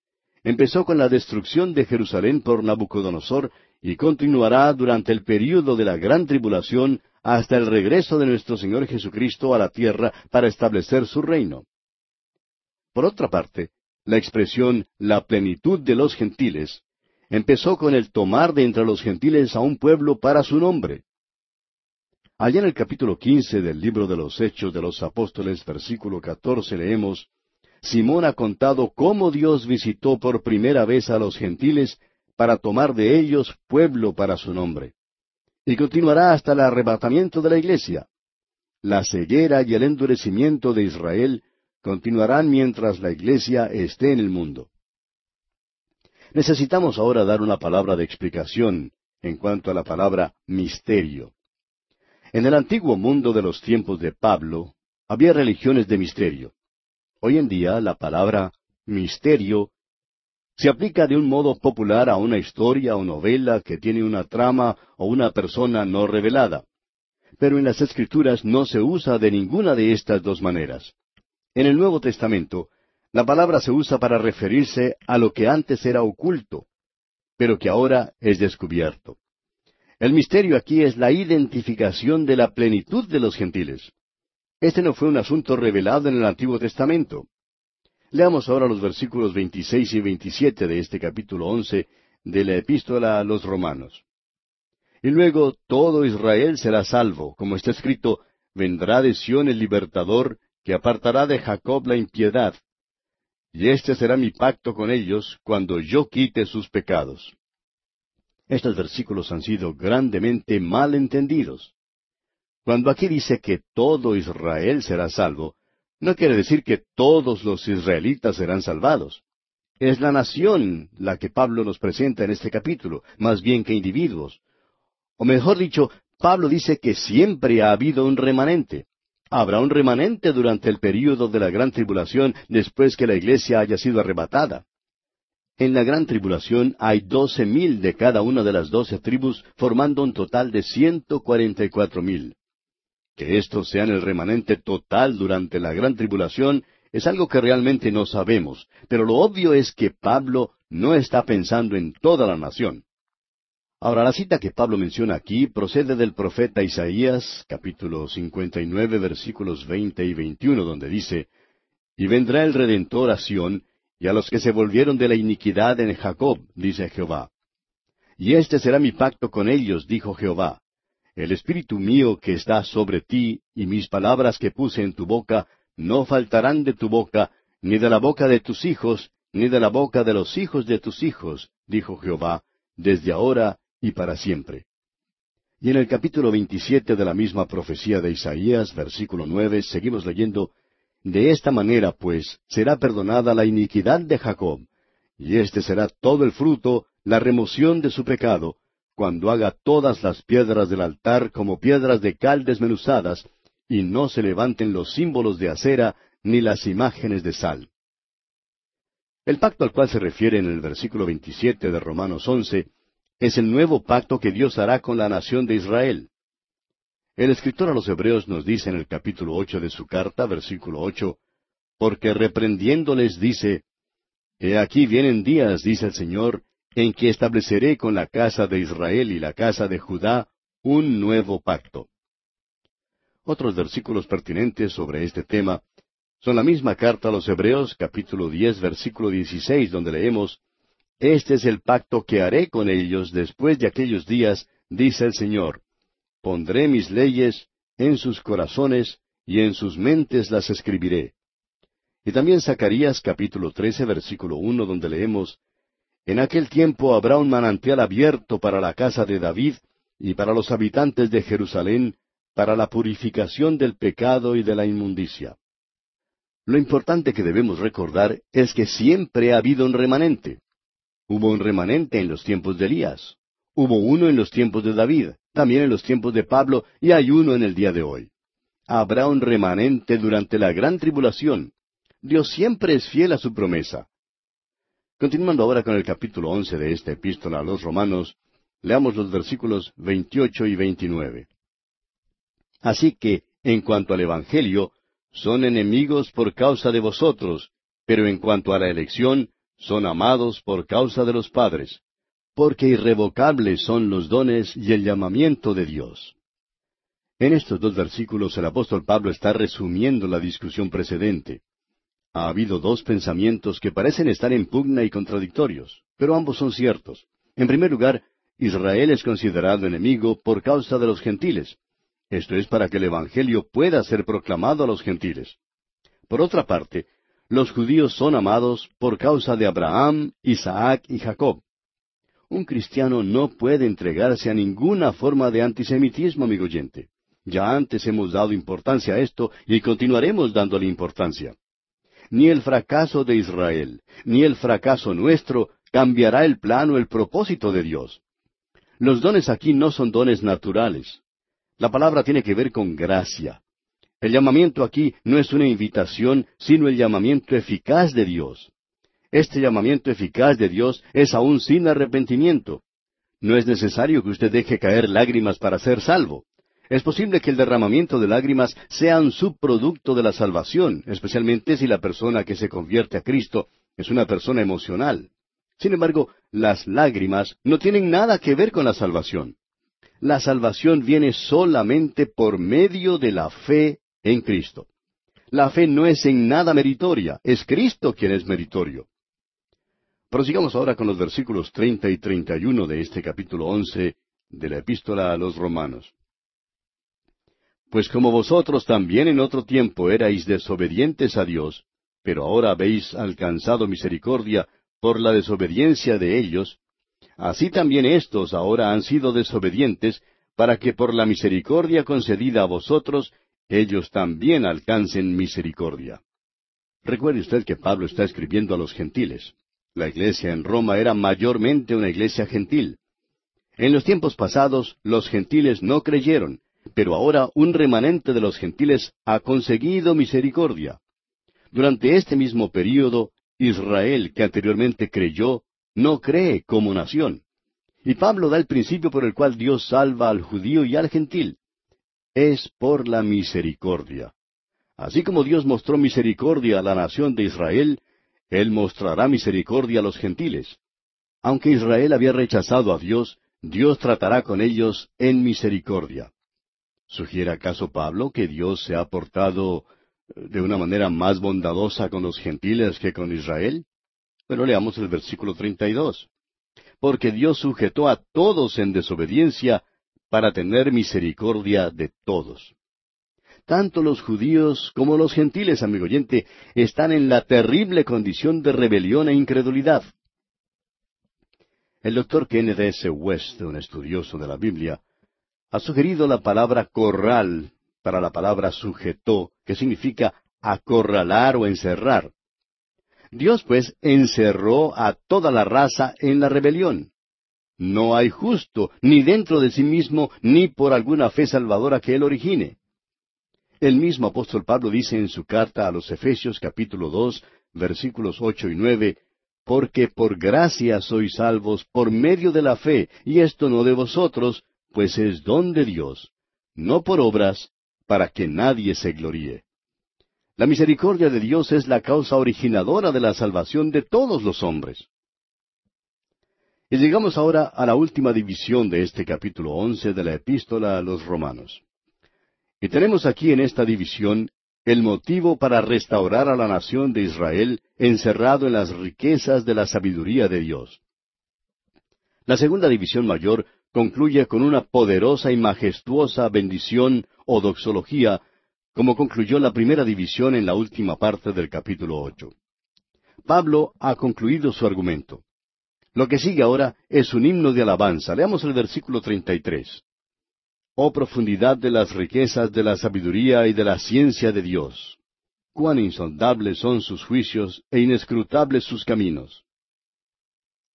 empezó con la destrucción de Jerusalén por Nabucodonosor y continuará durante el período de la gran tribulación hasta el regreso de nuestro Señor Jesucristo a la tierra para establecer su reino. Por otra parte, la expresión la plenitud de los gentiles empezó con el tomar de entre los gentiles a un pueblo para su nombre. Allá en el capítulo quince del libro de los Hechos de los Apóstoles, versículo catorce, leemos Simón ha contado cómo Dios visitó por primera vez a los gentiles para tomar de ellos pueblo para su nombre. y continuará hasta el arrebatamiento de la iglesia. La ceguera y el endurecimiento de Israel continuarán mientras la iglesia esté en el mundo. Necesitamos ahora dar una palabra de explicación en cuanto a la palabra misterio. En el antiguo mundo de los tiempos de Pablo había religiones de misterio. Hoy en día la palabra misterio se aplica de un modo popular a una historia o novela que tiene una trama o una persona no revelada. Pero en las Escrituras no se usa de ninguna de estas dos maneras. En el Nuevo Testamento, la palabra se usa para referirse a lo que antes era oculto, pero que ahora es descubierto. El misterio aquí es la identificación de la plenitud de los gentiles. Este no fue un asunto revelado en el Antiguo Testamento. Leamos ahora los versículos 26 y 27 de este capítulo 11 de la epístola a los romanos. Y luego todo Israel será salvo, como está escrito, vendrá de Sión el libertador, que apartará de Jacob la impiedad. Y este será mi pacto con ellos cuando yo quite sus pecados. Estos versículos han sido grandemente mal entendidos. Cuando aquí dice que todo Israel será salvo, no quiere decir que todos los israelitas serán salvados. Es la nación la que Pablo nos presenta en este capítulo, más bien que individuos. O mejor dicho, Pablo dice que siempre ha habido un remanente. Habrá un remanente durante el período de la gran tribulación después que la iglesia haya sido arrebatada. En la gran tribulación hay doce mil de cada una de las doce tribus, formando un total de ciento cuarenta y cuatro mil. Que estos sean el remanente total durante la gran tribulación es algo que realmente no sabemos, pero lo obvio es que Pablo no está pensando en toda la nación. Ahora, la cita que Pablo menciona aquí procede del profeta Isaías, capítulo 59, versículos 20 y 21, donde dice, Y vendrá el Redentor a Sión, y a los que se volvieron de la iniquidad en Jacob, dice Jehová. Y este será mi pacto con ellos, dijo Jehová. El Espíritu mío que está sobre ti, y mis palabras que puse en tu boca, no faltarán de tu boca, ni de la boca de tus hijos, ni de la boca de los hijos de tus hijos, dijo Jehová, desde ahora y para siempre. Y en el capítulo 27 de la misma profecía de Isaías, versículo nueve, seguimos leyendo, de esta manera, pues, será perdonada la iniquidad de Jacob, y este será todo el fruto, la remoción de su pecado, cuando haga todas las piedras del altar como piedras de cal desmenuzadas, y no se levanten los símbolos de acera ni las imágenes de sal. El pacto al cual se refiere en el versículo 27 de Romanos 11 es el nuevo pacto que Dios hará con la nación de Israel. El escritor a los Hebreos nos dice en el capítulo ocho de su carta, versículo ocho, porque reprendiéndoles dice, He aquí vienen días, dice el Señor, en que estableceré con la casa de Israel y la casa de Judá un nuevo pacto. Otros versículos pertinentes sobre este tema son la misma carta a los Hebreos, capítulo diez, versículo dieciséis, donde leemos, Este es el pacto que haré con ellos después de aquellos días, dice el Señor Pondré mis leyes en sus corazones y en sus mentes las escribiré. Y también Zacarías capítulo 13 versículo uno donde leemos, En aquel tiempo habrá un manantial abierto para la casa de David y para los habitantes de Jerusalén, para la purificación del pecado y de la inmundicia. Lo importante que debemos recordar es que siempre ha habido un remanente. Hubo un remanente en los tiempos de Elías. Hubo uno en los tiempos de David también en los tiempos de Pablo, y hay uno en el día de hoy. Habrá un remanente durante la gran tribulación. Dios siempre es fiel a su promesa. Continuando ahora con el capítulo once de esta epístola a los romanos, leamos los versículos veintiocho y veintinueve. Así que, en cuanto al Evangelio, son enemigos por causa de vosotros, pero en cuanto a la elección, son amados por causa de los padres porque irrevocables son los dones y el llamamiento de Dios. En estos dos versículos el apóstol Pablo está resumiendo la discusión precedente. Ha habido dos pensamientos que parecen estar en pugna y contradictorios, pero ambos son ciertos. En primer lugar, Israel es considerado enemigo por causa de los gentiles. Esto es para que el Evangelio pueda ser proclamado a los gentiles. Por otra parte, los judíos son amados por causa de Abraham, Isaac y Jacob. Un cristiano no puede entregarse a ninguna forma de antisemitismo, amigo oyente. Ya antes hemos dado importancia a esto y continuaremos dándole importancia. Ni el fracaso de Israel, ni el fracaso nuestro cambiará el plano, el propósito de Dios. Los dones aquí no son dones naturales. La palabra tiene que ver con gracia. El llamamiento aquí no es una invitación, sino el llamamiento eficaz de Dios. Este llamamiento eficaz de Dios es aún sin arrepentimiento. No es necesario que usted deje caer lágrimas para ser salvo. Es posible que el derramamiento de lágrimas sea un subproducto de la salvación, especialmente si la persona que se convierte a Cristo es una persona emocional. Sin embargo, las lágrimas no tienen nada que ver con la salvación. La salvación viene solamente por medio de la fe en Cristo. La fe no es en nada meritoria, es Cristo quien es meritorio. Prosigamos ahora con los versículos treinta y treinta y uno de este capítulo once de la epístola a los romanos. Pues como vosotros también en otro tiempo erais desobedientes a Dios, pero ahora habéis alcanzado misericordia por la desobediencia de ellos, así también éstos ahora han sido desobedientes, para que por la misericordia concedida a vosotros ellos también alcancen misericordia. Recuerde usted que Pablo está escribiendo a los gentiles. La iglesia en Roma era mayormente una iglesia gentil. En los tiempos pasados los gentiles no creyeron, pero ahora un remanente de los gentiles ha conseguido misericordia. Durante este mismo período, Israel, que anteriormente creyó, no cree como nación. Y Pablo da el principio por el cual Dios salva al judío y al gentil es por la misericordia. Así como Dios mostró misericordia a la nación de Israel, Él mostrará misericordia a los gentiles. Aunque Israel había rechazado a Dios, Dios tratará con ellos en misericordia. ¿Sugiere acaso Pablo que Dios se ha portado eh, de una manera más bondadosa con los gentiles que con Israel? Pero leamos el versículo 32. Porque Dios sujetó a todos en desobediencia para tener misericordia de todos. Tanto los judíos como los gentiles, amigo oyente, están en la terrible condición de rebelión e incredulidad. El doctor Kenneth S. West, un estudioso de la Biblia, ha sugerido la palabra corral para la palabra sujetó, que significa acorralar o encerrar. Dios, pues, encerró a toda la raza en la rebelión. No hay justo, ni dentro de sí mismo, ni por alguna fe salvadora que él origine. El mismo apóstol Pablo dice en su carta a los Efesios capítulo dos, versículos ocho y nueve, Porque por gracia sois salvos por medio de la fe, y esto no de vosotros, pues es don de Dios, no por obras, para que nadie se gloríe. La misericordia de Dios es la causa originadora de la salvación de todos los hombres. Y llegamos ahora a la última división de este capítulo once de la epístola a los romanos. Y tenemos aquí en esta división el motivo para restaurar a la nación de Israel encerrado en las riquezas de la sabiduría de Dios. La segunda división mayor concluye con una poderosa y majestuosa bendición o doxología, como concluyó la primera división en la última parte del capítulo ocho. Pablo ha concluido su argumento. Lo que sigue ahora es un himno de alabanza. Leamos el versículo 33. Oh profundidad de las riquezas de la sabiduría y de la ciencia de Dios. Cuán insondables son sus juicios e inescrutables sus caminos.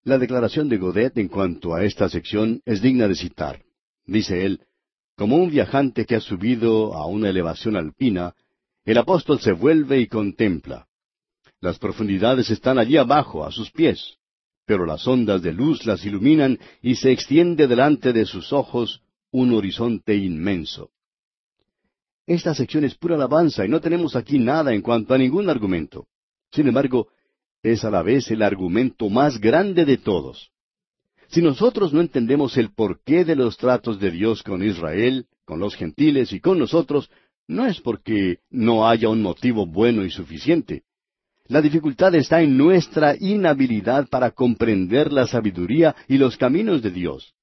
La declaración de Godet en cuanto a esta sección es digna de citar. Dice él, como un viajante que ha subido a una elevación alpina, el apóstol se vuelve y contempla. Las profundidades están allí abajo, a sus pies pero las ondas de luz las iluminan y se extiende delante de sus ojos un horizonte inmenso. Esta sección es pura alabanza y no tenemos aquí nada en cuanto a ningún argumento. Sin embargo, es a la vez el argumento más grande de todos. Si nosotros no entendemos el porqué de los tratos de Dios con Israel, con los gentiles y con nosotros, no es porque no haya un motivo bueno y suficiente. La dificultad está en nuestra inhabilidad para comprender la sabiduría y los caminos de Dios.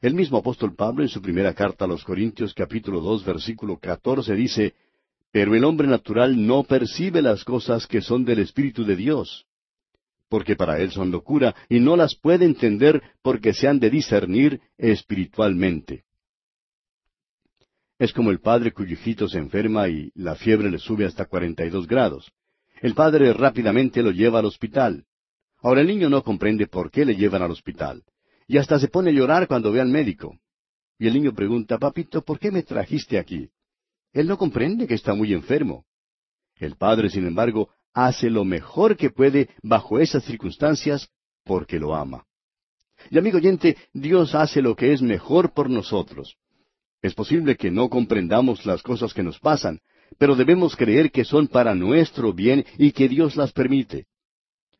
El mismo apóstol Pablo en su primera carta a los Corintios capítulo dos versículo catorce dice, Pero el hombre natural no percibe las cosas que son del Espíritu de Dios, porque para él son locura, y no las puede entender porque se han de discernir espiritualmente. Es como el padre cuyo hijito se enferma y la fiebre le sube hasta cuarenta y dos grados. El padre rápidamente lo lleva al hospital. Ahora el niño no comprende por qué le llevan al hospital. Y hasta se pone a llorar cuando ve al médico. Y el niño pregunta, Papito, ¿por qué me trajiste aquí? Él no comprende que está muy enfermo. El padre, sin embargo, hace lo mejor que puede bajo esas circunstancias porque lo ama. Y amigo oyente, Dios hace lo que es mejor por nosotros. Es posible que no comprendamos las cosas que nos pasan, pero debemos creer que son para nuestro bien y que Dios las permite.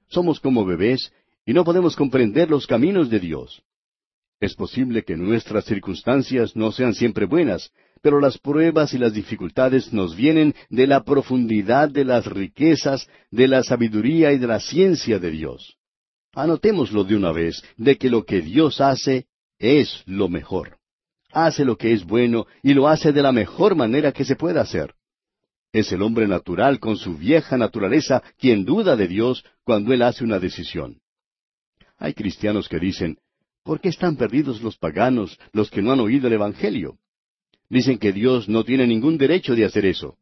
Somos como bebés y no podemos comprender los caminos de Dios. Es posible que nuestras circunstancias no sean siempre buenas, pero las pruebas y las dificultades nos vienen de la profundidad de las riquezas, de la sabiduría y de la ciencia de Dios. Anotémoslo de una vez, de que lo que Dios hace es lo mejor. Hace lo que es bueno y lo hace de la mejor manera que se pueda hacer. Es el hombre natural con su vieja naturaleza quien duda de Dios cuando él hace una decisión. Hay cristianos que dicen, ¿por qué están perdidos los paganos, los que no han oído el Evangelio? Dicen que Dios no tiene ningún derecho de hacer eso.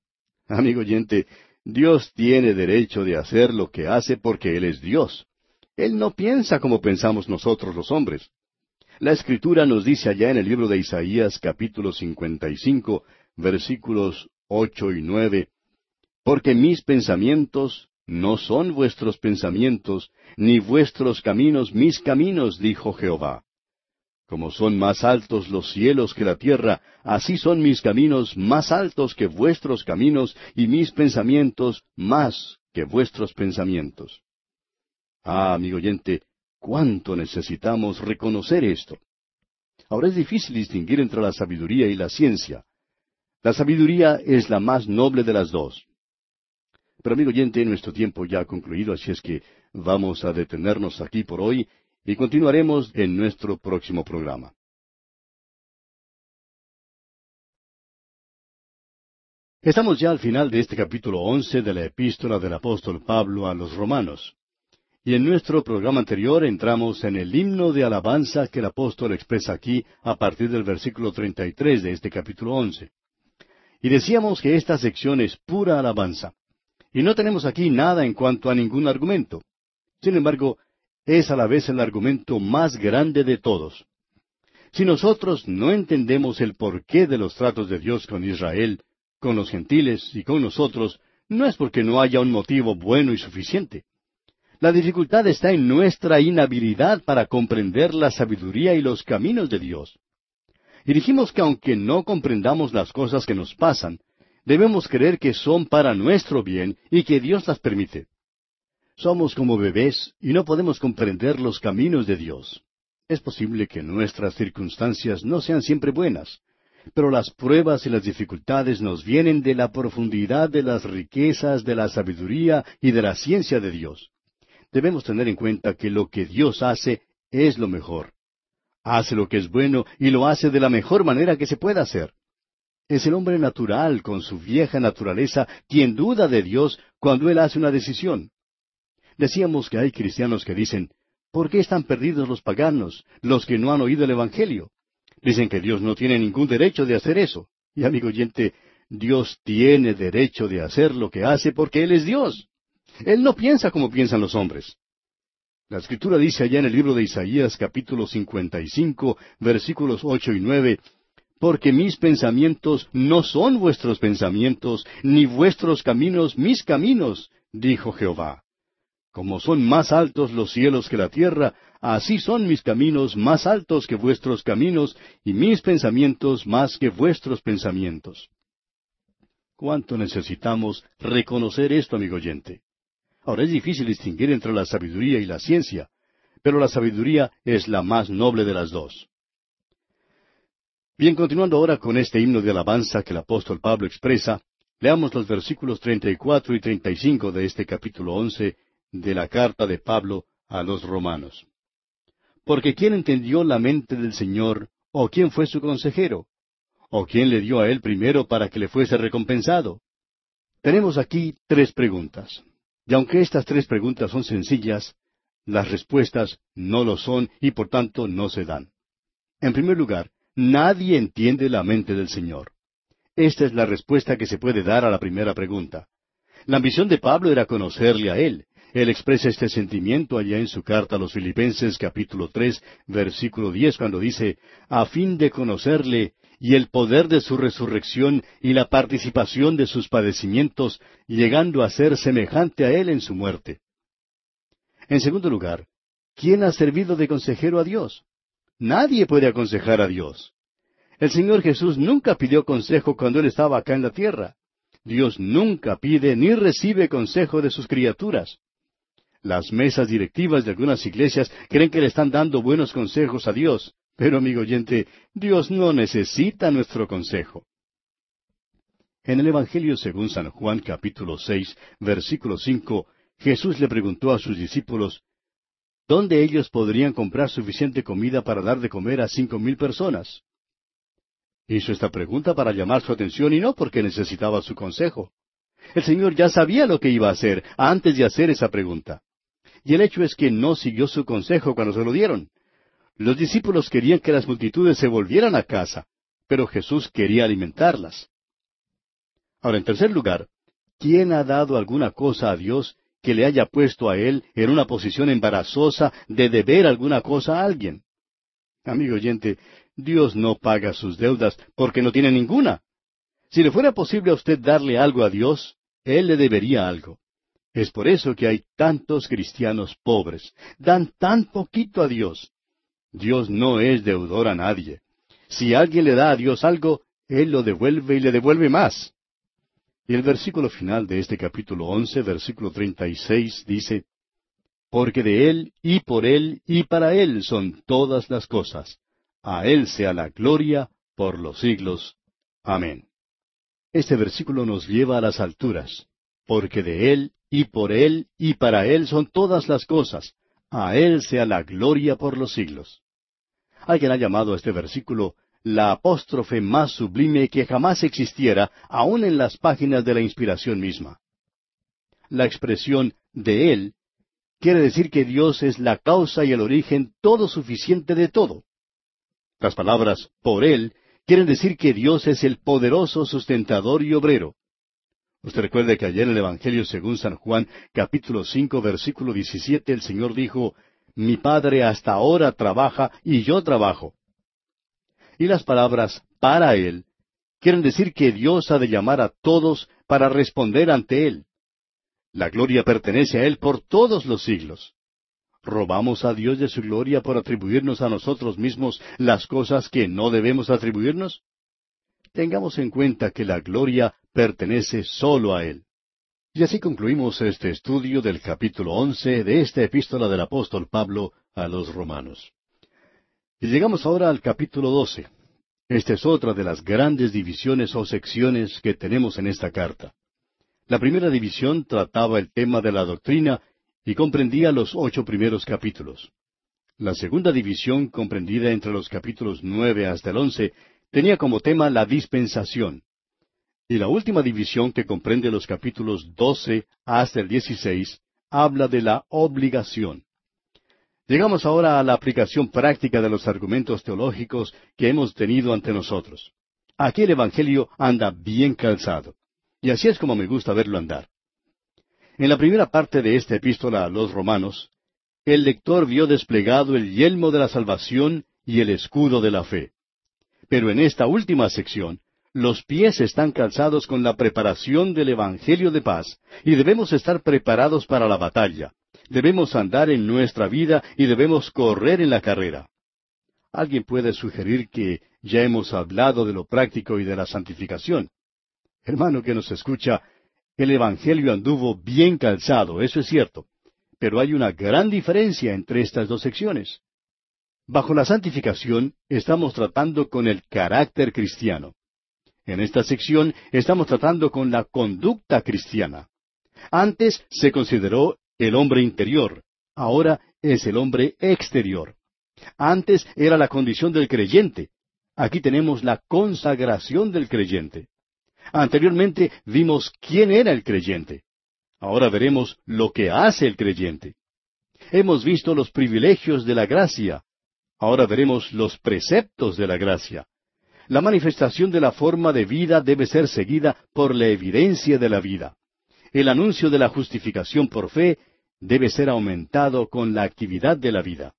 Amigo oyente, Dios tiene derecho de hacer lo que hace porque Él es Dios. Él no piensa como pensamos nosotros los hombres. La Escritura nos dice allá en el libro de Isaías capítulo 55, versículos ocho y nueve, Porque mis pensamientos no son vuestros pensamientos, ni vuestros caminos mis caminos, dijo Jehová. Como son más altos los cielos que la tierra, así son mis caminos más altos que vuestros caminos, y mis pensamientos más que vuestros pensamientos. Ah, amigo oyente, cuánto necesitamos reconocer esto. Ahora es difícil distinguir entre la sabiduría y la ciencia. La sabiduría es la más noble de las dos. Pero amigo oyente, nuestro tiempo ya ha concluido, así es que vamos a detenernos aquí por hoy y continuaremos en nuestro próximo programa. Estamos ya al final de este capítulo once de la epístola del apóstol Pablo a los romanos. Y en nuestro programa anterior entramos en el himno de alabanza que el apóstol expresa aquí a partir del versículo 33 de este capítulo once. Y decíamos que esta sección es pura alabanza. Y no tenemos aquí nada en cuanto a ningún argumento. Sin embargo, es a la vez el argumento más grande de todos. Si nosotros no entendemos el porqué de los tratos de Dios con Israel, con los gentiles y con nosotros, no es porque no haya un motivo bueno y suficiente. La dificultad está en nuestra inhabilidad para comprender la sabiduría y los caminos de Dios. Y dijimos que aunque no comprendamos las cosas que nos pasan, debemos creer que son para nuestro bien y que Dios las permite. Somos como bebés y no podemos comprender los caminos de Dios. Es posible que nuestras circunstancias no sean siempre buenas, pero las pruebas y las dificultades nos vienen de la profundidad de las riquezas, de la sabiduría y de la ciencia de Dios. Debemos tener en cuenta que lo que Dios hace es lo mejor. Hace lo que es bueno y lo hace de la mejor manera que se pueda hacer. Es el hombre natural, con su vieja naturaleza, quien duda de Dios cuando él hace una decisión. Decíamos que hay cristianos que dicen, ¿por qué están perdidos los paganos, los que no han oído el Evangelio? Dicen que Dios no tiene ningún derecho de hacer eso. Y amigo oyente, Dios tiene derecho de hacer lo que hace porque Él es Dios. Él no piensa como piensan los hombres. La escritura dice allá en el libro de Isaías capítulo 55 versículos ocho y nueve, porque mis pensamientos no son vuestros pensamientos, ni vuestros caminos mis caminos, dijo Jehová. Como son más altos los cielos que la tierra, así son mis caminos más altos que vuestros caminos, y mis pensamientos más que vuestros pensamientos. ¿Cuánto necesitamos reconocer esto, amigo oyente? Ahora es difícil distinguir entre la sabiduría y la ciencia, pero la sabiduría es la más noble de las dos. Bien, continuando ahora con este himno de alabanza que el apóstol Pablo expresa, leamos los versículos treinta y cuatro y treinta y cinco de este capítulo once de la carta de Pablo a los romanos. Porque ¿quién entendió la mente del Señor, o quién fue su consejero? ¿O quién le dio a él primero para que le fuese recompensado? Tenemos aquí tres preguntas. Y aunque estas tres preguntas son sencillas, las respuestas no lo son y por tanto no se dan. En primer lugar, nadie entiende la mente del Señor. Esta es la respuesta que se puede dar a la primera pregunta. La ambición de Pablo era conocerle a Él. Él expresa este sentimiento allá en su carta a los Filipenses capítulo tres, versículo diez, cuando dice, a fin de conocerle y el poder de su resurrección y la participación de sus padecimientos, llegando a ser semejante a Él en su muerte. En segundo lugar, ¿quién ha servido de consejero a Dios? Nadie puede aconsejar a Dios. El Señor Jesús nunca pidió consejo cuando Él estaba acá en la tierra. Dios nunca pide ni recibe consejo de sus criaturas. Las mesas directivas de algunas iglesias creen que le están dando buenos consejos a Dios, pero amigo oyente, Dios no necesita nuestro consejo. En el Evangelio según San Juan capítulo seis, versículo cinco, Jesús le preguntó a sus discípulos, ¿Dónde ellos podrían comprar suficiente comida para dar de comer a cinco mil personas? Hizo esta pregunta para llamar su atención y no porque necesitaba su consejo. El Señor ya sabía lo que iba a hacer antes de hacer esa pregunta. Y el hecho es que no siguió su consejo cuando se lo dieron. Los discípulos querían que las multitudes se volvieran a casa, pero Jesús quería alimentarlas. Ahora, en tercer lugar, ¿quién ha dado alguna cosa a Dios que le haya puesto a él en una posición embarazosa de deber alguna cosa a alguien? Amigo oyente, Dios no paga sus deudas porque no tiene ninguna. Si le fuera posible a usted darle algo a Dios, Él le debería algo. Es por eso que hay tantos cristianos pobres. Dan tan poquito a Dios. Dios no es deudor a nadie. Si alguien le da a Dios algo, Él lo devuelve y le devuelve más. Y el versículo final de este capítulo once, versículo treinta y seis, dice, Porque de Él y por Él y para Él son todas las cosas. A Él sea la gloria por los siglos. Amén. Este versículo nos lleva a las alturas, porque de Él y por Él y para Él son todas las cosas. A Él sea la gloria por los siglos. Alguien ha llamado a este versículo la apóstrofe más sublime que jamás existiera, aun en las páginas de la inspiración misma. La expresión de Él quiere decir que Dios es la causa y el origen todo suficiente de todo. Las palabras por Él quieren decir que Dios es el poderoso sustentador y obrero. Usted recuerde que ayer en el Evangelio según San Juan, capítulo cinco, versículo diecisiete, el Señor dijo, Mi Padre hasta ahora trabaja y yo trabajo. Y las palabras para Él quieren decir que Dios ha de llamar a todos para responder ante Él. La gloria pertenece a Él por todos los siglos. ¿Robamos a Dios de su gloria por atribuirnos a nosotros mismos las cosas que no debemos atribuirnos? Tengamos en cuenta que la gloria pertenece solo a Él. Y así concluimos este estudio del capítulo once de esta epístola del apóstol Pablo a los romanos. Y llegamos ahora al capítulo doce. Esta es otra de las grandes divisiones o secciones que tenemos en esta carta. La primera división trataba el tema de la doctrina y comprendía los ocho primeros capítulos. La segunda división, comprendida entre los capítulos nueve hasta el once, tenía como tema la dispensación. Y la última división, que comprende los capítulos doce hasta el dieciséis, habla de la obligación. Llegamos ahora a la aplicación práctica de los argumentos teológicos que hemos tenido ante nosotros. Aquí el Evangelio anda bien calzado. Y así es como me gusta verlo andar. En la primera parte de esta epístola a los romanos, el lector vio desplegado el yelmo de la salvación y el escudo de la fe. Pero en esta última sección, los pies están calzados con la preparación del Evangelio de paz, y debemos estar preparados para la batalla. Debemos andar en nuestra vida y debemos correr en la carrera. Alguien puede sugerir que ya hemos hablado de lo práctico y de la santificación. Hermano que nos escucha, el Evangelio anduvo bien calzado, eso es cierto, pero hay una gran diferencia entre estas dos secciones. Bajo la santificación estamos tratando con el carácter cristiano. En esta sección estamos tratando con la conducta cristiana. Antes se consideró el hombre interior, ahora es el hombre exterior. Antes era la condición del creyente, aquí tenemos la consagración del creyente. Anteriormente vimos quién era el creyente. Ahora veremos lo que hace el creyente. Hemos visto los privilegios de la gracia. Ahora veremos los preceptos de la gracia. La manifestación de la forma de vida debe ser seguida por la evidencia de la vida. El anuncio de la justificación por fe debe ser aumentado con la actividad de la vida.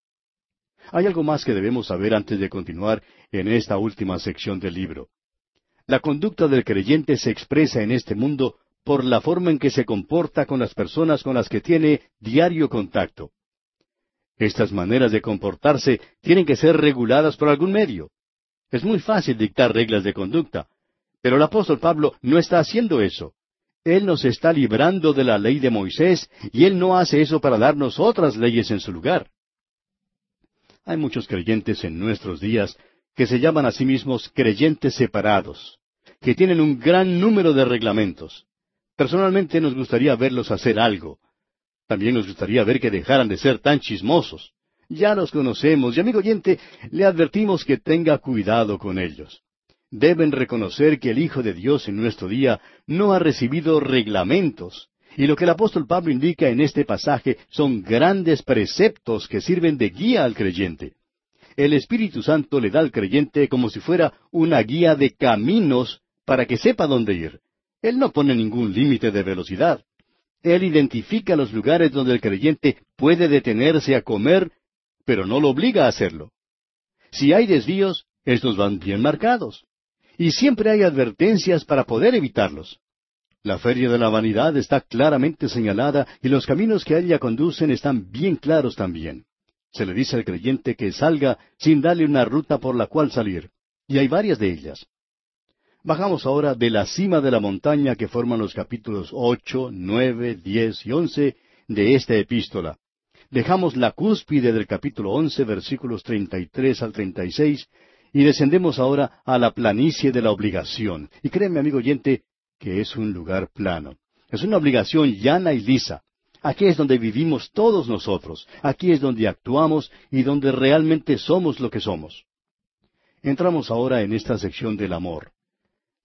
Hay algo más que debemos saber antes de continuar en esta última sección del libro. La conducta del creyente se expresa en este mundo por la forma en que se comporta con las personas con las que tiene diario contacto. Estas maneras de comportarse tienen que ser reguladas por algún medio. Es muy fácil dictar reglas de conducta, pero el apóstol Pablo no está haciendo eso. Él nos está librando de la ley de Moisés y Él no hace eso para darnos otras leyes en su lugar. Hay muchos creyentes en nuestros días que se llaman a sí mismos creyentes separados, que tienen un gran número de reglamentos. Personalmente nos gustaría verlos hacer algo. También nos gustaría ver que dejaran de ser tan chismosos. Ya los conocemos y amigo oyente, le advertimos que tenga cuidado con ellos. Deben reconocer que el Hijo de Dios en nuestro día no ha recibido reglamentos, y lo que el apóstol Pablo indica en este pasaje son grandes preceptos que sirven de guía al creyente el Espíritu Santo le da al creyente como si fuera una guía de caminos para que sepa dónde ir. Él no pone ningún límite de velocidad. Él identifica los lugares donde el creyente puede detenerse a comer, pero no lo obliga a hacerlo. Si hay desvíos, estos van bien marcados. Y siempre hay advertencias para poder evitarlos. La feria de la vanidad está claramente señalada y los caminos que a ella conducen están bien claros también. Se le dice al creyente que salga sin darle una ruta por la cual salir. Y hay varias de ellas. Bajamos ahora de la cima de la montaña que forman los capítulos ocho, nueve, diez y once de esta epístola. Dejamos la cúspide del capítulo once, versículos treinta y tres al treinta y seis, y descendemos ahora a la planicie de la obligación. Y créeme, amigo oyente, que es un lugar plano. Es una obligación llana y lisa. Aquí es donde vivimos todos nosotros, aquí es donde actuamos y donde realmente somos lo que somos. Entramos ahora en esta sección del amor.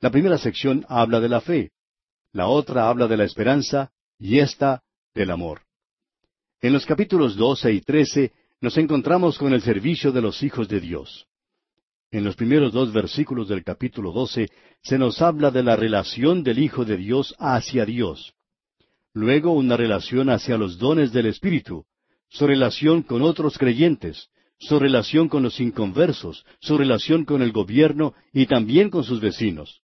La primera sección habla de la fe, la otra habla de la esperanza y esta del amor. En los capítulos doce y trece nos encontramos con el servicio de los hijos de Dios. En los primeros dos versículos del capítulo doce se nos habla de la relación del Hijo de Dios hacia Dios. Luego una relación hacia los dones del Espíritu, su relación con otros creyentes, su relación con los inconversos, su relación con el gobierno y también con sus vecinos.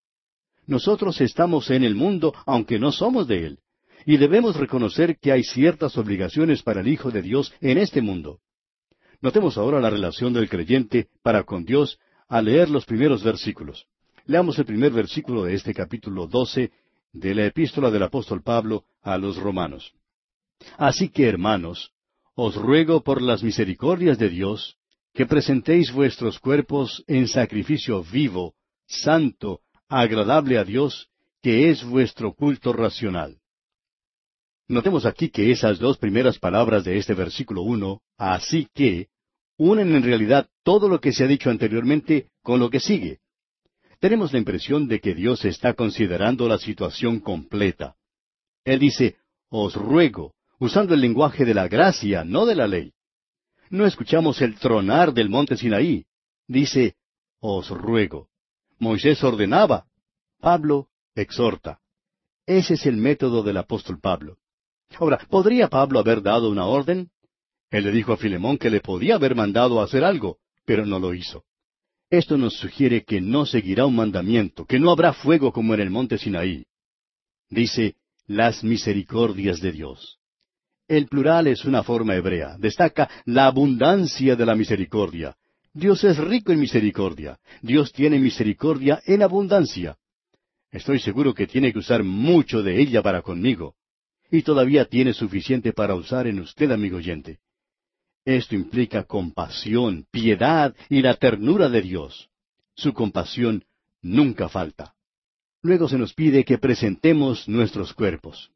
Nosotros estamos en el mundo aunque no somos de él, y debemos reconocer que hay ciertas obligaciones para el Hijo de Dios en este mundo. Notemos ahora la relación del creyente para con Dios al leer los primeros versículos. Leamos el primer versículo de este capítulo doce de la epístola del apóstol Pablo a los romanos. Así que, hermanos, os ruego por las misericordias de Dios, que presentéis vuestros cuerpos en sacrificio vivo, santo, agradable a Dios, que es vuestro culto racional. Notemos aquí que esas dos primeras palabras de este versículo uno, así que, unen en realidad todo lo que se ha dicho anteriormente con lo que sigue tenemos la impresión de que Dios está considerando la situación completa. Él dice, os ruego, usando el lenguaje de la gracia, no de la ley. No escuchamos el tronar del monte Sinaí. Dice, os ruego. Moisés ordenaba. Pablo exhorta. Ese es el método del apóstol Pablo. Ahora, ¿podría Pablo haber dado una orden? Él le dijo a Filemón que le podía haber mandado a hacer algo, pero no lo hizo. Esto nos sugiere que no seguirá un mandamiento, que no habrá fuego como en el monte Sinaí. Dice, las misericordias de Dios. El plural es una forma hebrea, destaca la abundancia de la misericordia. Dios es rico en misericordia. Dios tiene misericordia en abundancia. Estoy seguro que tiene que usar mucho de ella para conmigo. Y todavía tiene suficiente para usar en usted, amigo oyente. Esto implica compasión, piedad y la ternura de Dios. Su compasión nunca falta. Luego se nos pide que presentemos nuestros cuerpos.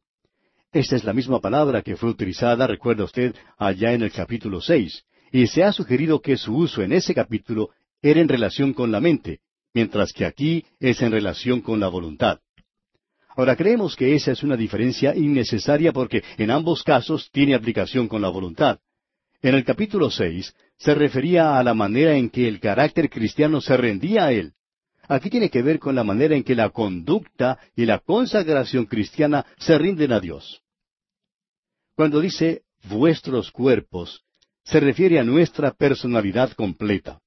Esta es la misma palabra que fue utilizada, recuerda usted, allá en el capítulo seis, y se ha sugerido que su uso en ese capítulo era en relación con la mente, mientras que aquí es en relación con la voluntad. Ahora creemos que esa es una diferencia innecesaria porque en ambos casos tiene aplicación con la voluntad. En el capítulo seis se refería a la manera en que el carácter cristiano se rendía a él. Aquí tiene que ver con la manera en que la conducta y la consagración cristiana se rinden a Dios. Cuando dice vuestros cuerpos, se refiere a nuestra personalidad completa.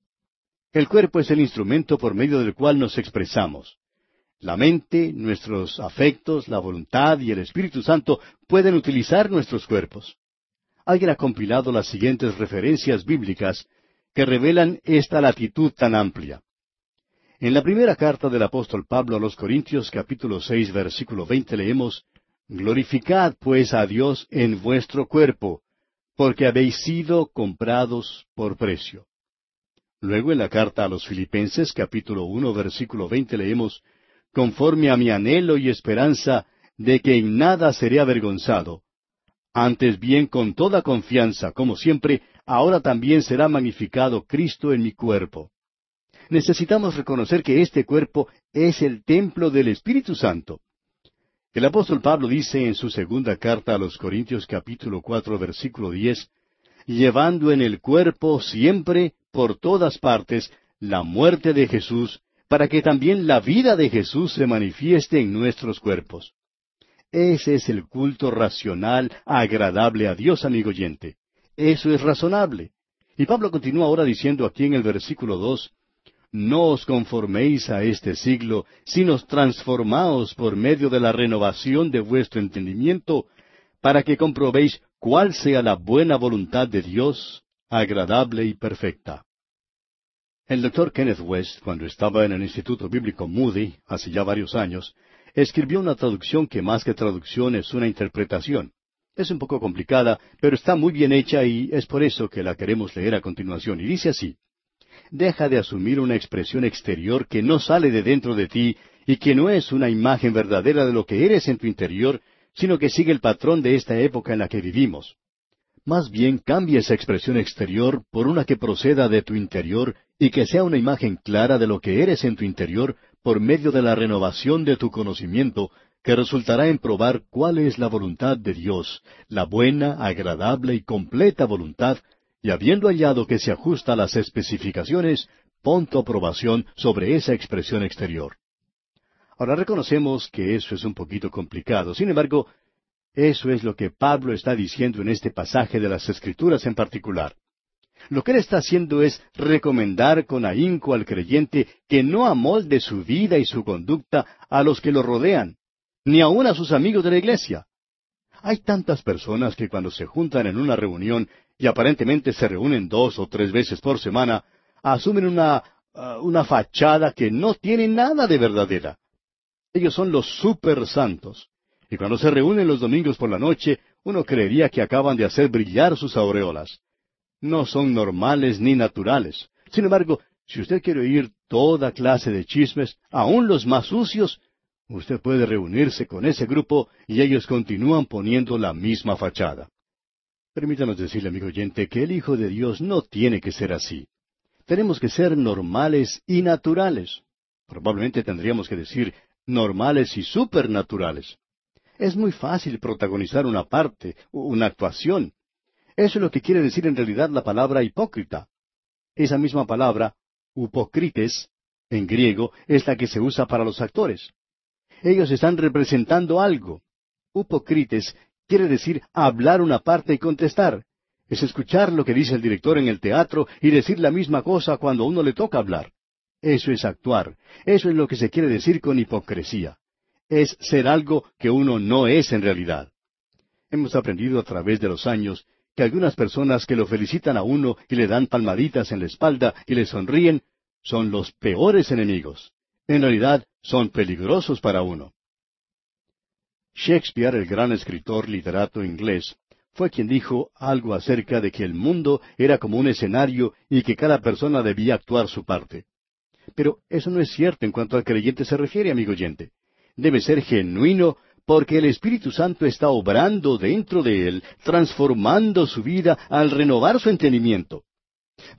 El cuerpo es el instrumento por medio del cual nos expresamos. La mente, nuestros afectos, la voluntad y el Espíritu Santo pueden utilizar nuestros cuerpos. Alguien ha compilado las siguientes referencias bíblicas que revelan esta latitud tan amplia. En la primera carta del apóstol Pablo a los Corintios capítulo seis versículo veinte leemos Glorificad pues a Dios en vuestro cuerpo, porque habéis sido comprados por precio. Luego en la carta a los Filipenses capítulo uno versículo veinte leemos Conforme a mi anhelo y esperanza de que en nada seré avergonzado, antes bien con toda confianza, como siempre, ahora también será magnificado Cristo en mi cuerpo necesitamos reconocer que este cuerpo es el templo del Espíritu Santo. El apóstol Pablo dice en su segunda carta a los Corintios capítulo cuatro versículo diez, llevando en el cuerpo siempre, por todas partes, la muerte de Jesús, para que también la vida de Jesús se manifieste en nuestros cuerpos. Ese es el culto racional, agradable a Dios, amigo oyente. Eso es razonable. Y Pablo continúa ahora diciendo aquí en el versículo dos, no os conforméis a este siglo, sino transformaos por medio de la renovación de vuestro entendimiento, para que comprobéis cuál sea la buena voluntad de Dios, agradable y perfecta. El doctor Kenneth West, cuando estaba en el Instituto Bíblico Moody, hace ya varios años, escribió una traducción que más que traducción es una interpretación. Es un poco complicada, pero está muy bien hecha y es por eso que la queremos leer a continuación. Y dice así, deja de asumir una expresión exterior que no sale de dentro de ti y que no es una imagen verdadera de lo que eres en tu interior, sino que sigue el patrón de esta época en la que vivimos. Más bien cambia esa expresión exterior por una que proceda de tu interior y que sea una imagen clara de lo que eres en tu interior por medio de la renovación de tu conocimiento, que resultará en probar cuál es la voluntad de Dios, la buena, agradable y completa voluntad y habiendo hallado que se ajusta a las especificaciones, pon tu aprobación sobre esa expresión exterior. Ahora reconocemos que eso es un poquito complicado. Sin embargo, eso es lo que Pablo está diciendo en este pasaje de las Escrituras en particular. Lo que él está haciendo es recomendar con ahínco al creyente que no amolde su vida y su conducta a los que lo rodean, ni aun a sus amigos de la iglesia. Hay tantas personas que cuando se juntan en una reunión y aparentemente se reúnen dos o tres veces por semana, asumen una, uh, una fachada que no tiene nada de verdadera. Ellos son los super santos. Y cuando se reúnen los domingos por la noche, uno creería que acaban de hacer brillar sus aureolas. No son normales ni naturales. Sin embargo, si usted quiere oír toda clase de chismes, aun los más sucios, usted puede reunirse con ese grupo y ellos continúan poniendo la misma fachada. Permítanos decirle, amigo oyente, que el Hijo de Dios no tiene que ser así. Tenemos que ser normales y naturales. Probablemente tendríamos que decir normales y supernaturales. Es muy fácil protagonizar una parte, una actuación. Eso es lo que quiere decir en realidad la palabra hipócrita. Esa misma palabra, upocrites, en griego, es la que se usa para los actores. Ellos están representando algo. Upocrites quiere decir hablar una parte y contestar. Es escuchar lo que dice el director en el teatro y decir la misma cosa cuando a uno le toca hablar. Eso es actuar. Eso es lo que se quiere decir con hipocresía. Es ser algo que uno no es en realidad. Hemos aprendido a través de los años que algunas personas que lo felicitan a uno y le dan palmaditas en la espalda y le sonríen son los peores enemigos. En realidad son peligrosos para uno. Shakespeare, el gran escritor literato inglés, fue quien dijo algo acerca de que el mundo era como un escenario y que cada persona debía actuar su parte. Pero eso no es cierto en cuanto al creyente se refiere, amigo oyente. Debe ser genuino porque el Espíritu Santo está obrando dentro de él, transformando su vida al renovar su entendimiento.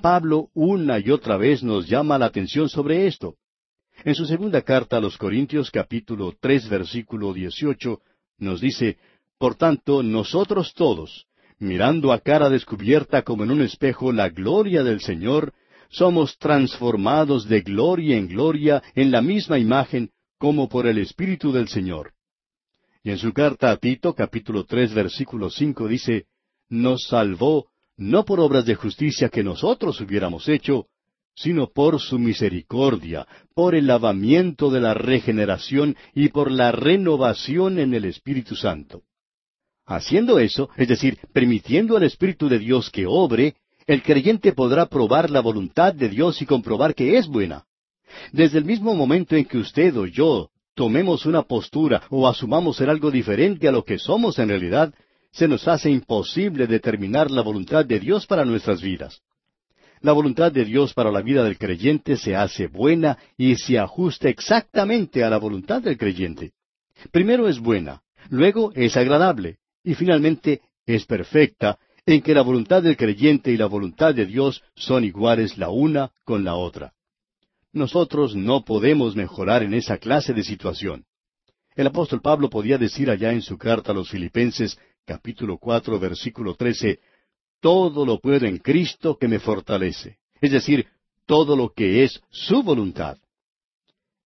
Pablo una y otra vez nos llama la atención sobre esto. En su segunda carta a los Corintios capítulo tres versículo dieciocho nos dice, Por tanto, nosotros todos, mirando a cara descubierta como en un espejo la gloria del Señor, somos transformados de gloria en gloria en la misma imagen como por el Espíritu del Señor. Y en su carta a Tito, capítulo tres, versículo cinco, dice, Nos salvó no por obras de justicia que nosotros hubiéramos hecho, sino por su misericordia, por el lavamiento de la regeneración y por la renovación en el Espíritu Santo. Haciendo eso, es decir, permitiendo al Espíritu de Dios que obre, el creyente podrá probar la voluntad de Dios y comprobar que es buena. Desde el mismo momento en que usted o yo tomemos una postura o asumamos ser algo diferente a lo que somos en realidad, se nos hace imposible determinar la voluntad de Dios para nuestras vidas. La voluntad de Dios para la vida del creyente se hace buena y se ajusta exactamente a la voluntad del creyente. Primero es buena, luego es agradable y finalmente es perfecta en que la voluntad del creyente y la voluntad de Dios son iguales la una con la otra. Nosotros no podemos mejorar en esa clase de situación. El apóstol Pablo podía decir allá en su carta a los Filipenses, capítulo cuatro, versículo trece, todo lo puedo en Cristo que me fortalece. Es decir, todo lo que es su voluntad.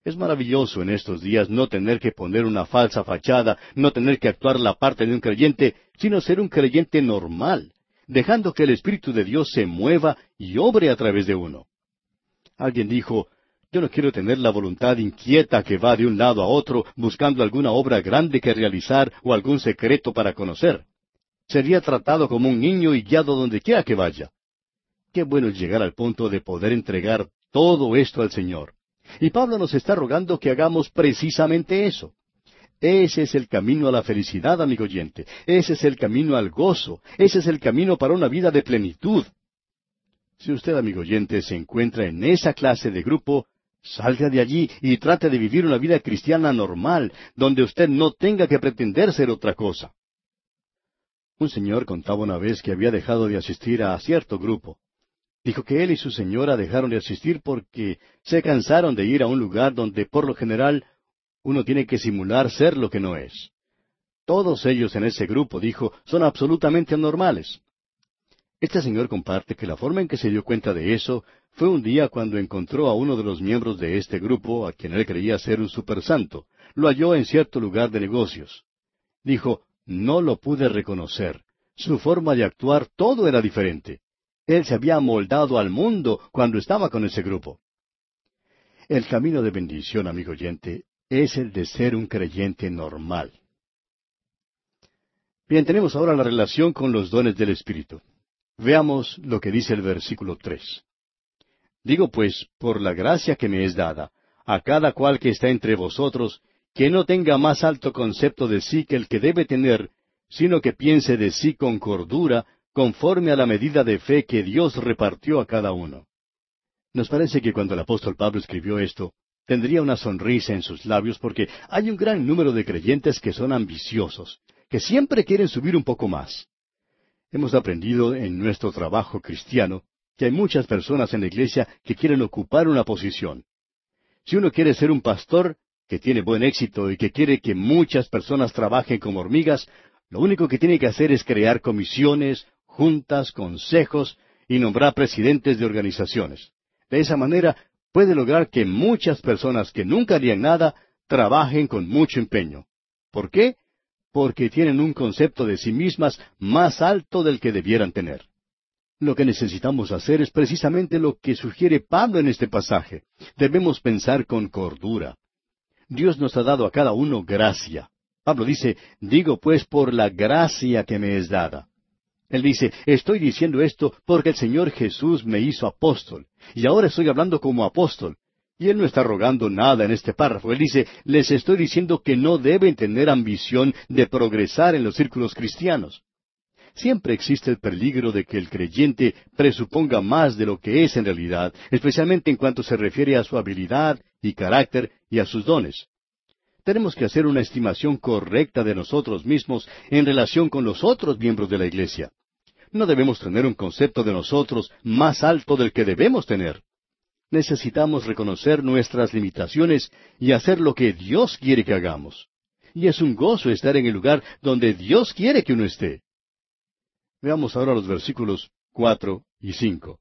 Es maravilloso en estos días no tener que poner una falsa fachada, no tener que actuar la parte de un creyente, sino ser un creyente normal, dejando que el Espíritu de Dios se mueva y obre a través de uno. Alguien dijo, yo no quiero tener la voluntad inquieta que va de un lado a otro buscando alguna obra grande que realizar o algún secreto para conocer. Sería tratado como un niño y guiado donde quiera que vaya. Qué bueno llegar al punto de poder entregar todo esto al Señor. Y Pablo nos está rogando que hagamos precisamente eso. Ese es el camino a la felicidad, amigo oyente. Ese es el camino al gozo. Ese es el camino para una vida de plenitud. Si usted, amigo oyente, se encuentra en esa clase de grupo, Salga de allí y trate de vivir una vida cristiana normal, donde usted no tenga que pretender ser otra cosa. Un señor contaba una vez que había dejado de asistir a cierto grupo. Dijo que él y su señora dejaron de asistir porque se cansaron de ir a un lugar donde por lo general uno tiene que simular ser lo que no es. Todos ellos en ese grupo, dijo, son absolutamente anormales. Este señor comparte que la forma en que se dio cuenta de eso fue un día cuando encontró a uno de los miembros de este grupo, a quien él creía ser un supersanto. Lo halló en cierto lugar de negocios. Dijo, no lo pude reconocer. Su forma de actuar todo era diferente. Él se había moldado al mundo cuando estaba con ese grupo. El camino de bendición, amigo oyente, es el de ser un creyente normal. Bien, tenemos ahora la relación con los dones del Espíritu. Veamos lo que dice el versículo tres. Digo pues, por la gracia que me es dada, a cada cual que está entre vosotros, que no tenga más alto concepto de sí que el que debe tener, sino que piense de sí con cordura, conforme a la medida de fe que Dios repartió a cada uno. Nos parece que cuando el apóstol Pablo escribió esto, tendría una sonrisa en sus labios porque hay un gran número de creyentes que son ambiciosos, que siempre quieren subir un poco más. Hemos aprendido en nuestro trabajo cristiano que hay muchas personas en la iglesia que quieren ocupar una posición. Si uno quiere ser un pastor que tiene buen éxito y que quiere que muchas personas trabajen como hormigas, lo único que tiene que hacer es crear comisiones, juntas, consejos y nombrar presidentes de organizaciones. De esa manera puede lograr que muchas personas que nunca harían nada trabajen con mucho empeño. ¿Por qué? porque tienen un concepto de sí mismas más alto del que debieran tener. Lo que necesitamos hacer es precisamente lo que sugiere Pablo en este pasaje. Debemos pensar con cordura. Dios nos ha dado a cada uno gracia. Pablo dice, digo pues por la gracia que me es dada. Él dice, estoy diciendo esto porque el Señor Jesús me hizo apóstol, y ahora estoy hablando como apóstol, y él no está rogando nada en este párrafo. Él dice, les estoy diciendo que no deben tener ambición de progresar en los círculos cristianos. Siempre existe el peligro de que el creyente presuponga más de lo que es en realidad, especialmente en cuanto se refiere a su habilidad y carácter y a sus dones. Tenemos que hacer una estimación correcta de nosotros mismos en relación con los otros miembros de la Iglesia. No debemos tener un concepto de nosotros más alto del que debemos tener necesitamos reconocer nuestras limitaciones y hacer lo que Dios quiere que hagamos. Y es un gozo estar en el lugar donde Dios quiere que uno esté. Veamos ahora los versículos cuatro y cinco.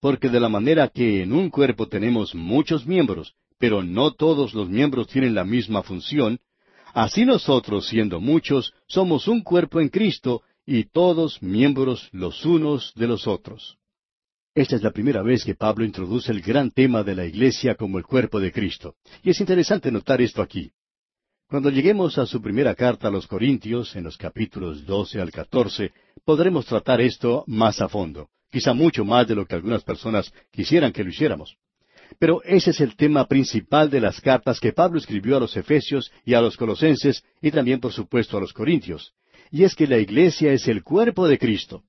Porque de la manera que en un cuerpo tenemos muchos miembros, pero no todos los miembros tienen la misma función, así nosotros, siendo muchos, somos un cuerpo en Cristo, y todos miembros los unos de los otros. Esta es la primera vez que Pablo introduce el gran tema de la Iglesia como el cuerpo de Cristo. Y es interesante notar esto aquí. Cuando lleguemos a su primera carta a los Corintios, en los capítulos doce al catorce, podremos tratar esto más a fondo, quizá mucho más de lo que algunas personas quisieran que lo hiciéramos. Pero ese es el tema principal de las cartas que Pablo escribió a los Efesios y a los Colosenses y también, por supuesto, a los Corintios. Y es que la iglesia es el cuerpo de Cristo.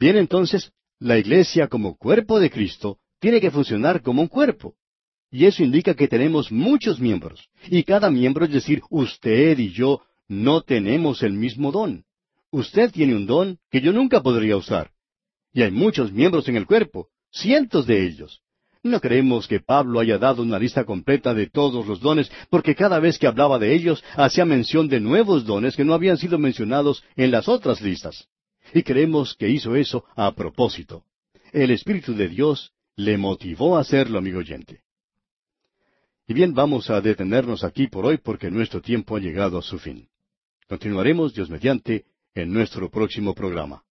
Bien, entonces, la iglesia como cuerpo de Cristo tiene que funcionar como un cuerpo. Y eso indica que tenemos muchos miembros. Y cada miembro, es decir, usted y yo, no tenemos el mismo don. Usted tiene un don que yo nunca podría usar. Y hay muchos miembros en el cuerpo, cientos de ellos. No creemos que Pablo haya dado una lista completa de todos los dones, porque cada vez que hablaba de ellos hacía mención de nuevos dones que no habían sido mencionados en las otras listas. Y creemos que hizo eso a propósito. El Espíritu de Dios le motivó a hacerlo, amigo oyente. Y bien, vamos a detenernos aquí por hoy porque nuestro tiempo ha llegado a su fin. Continuaremos, Dios mediante, en nuestro próximo programa.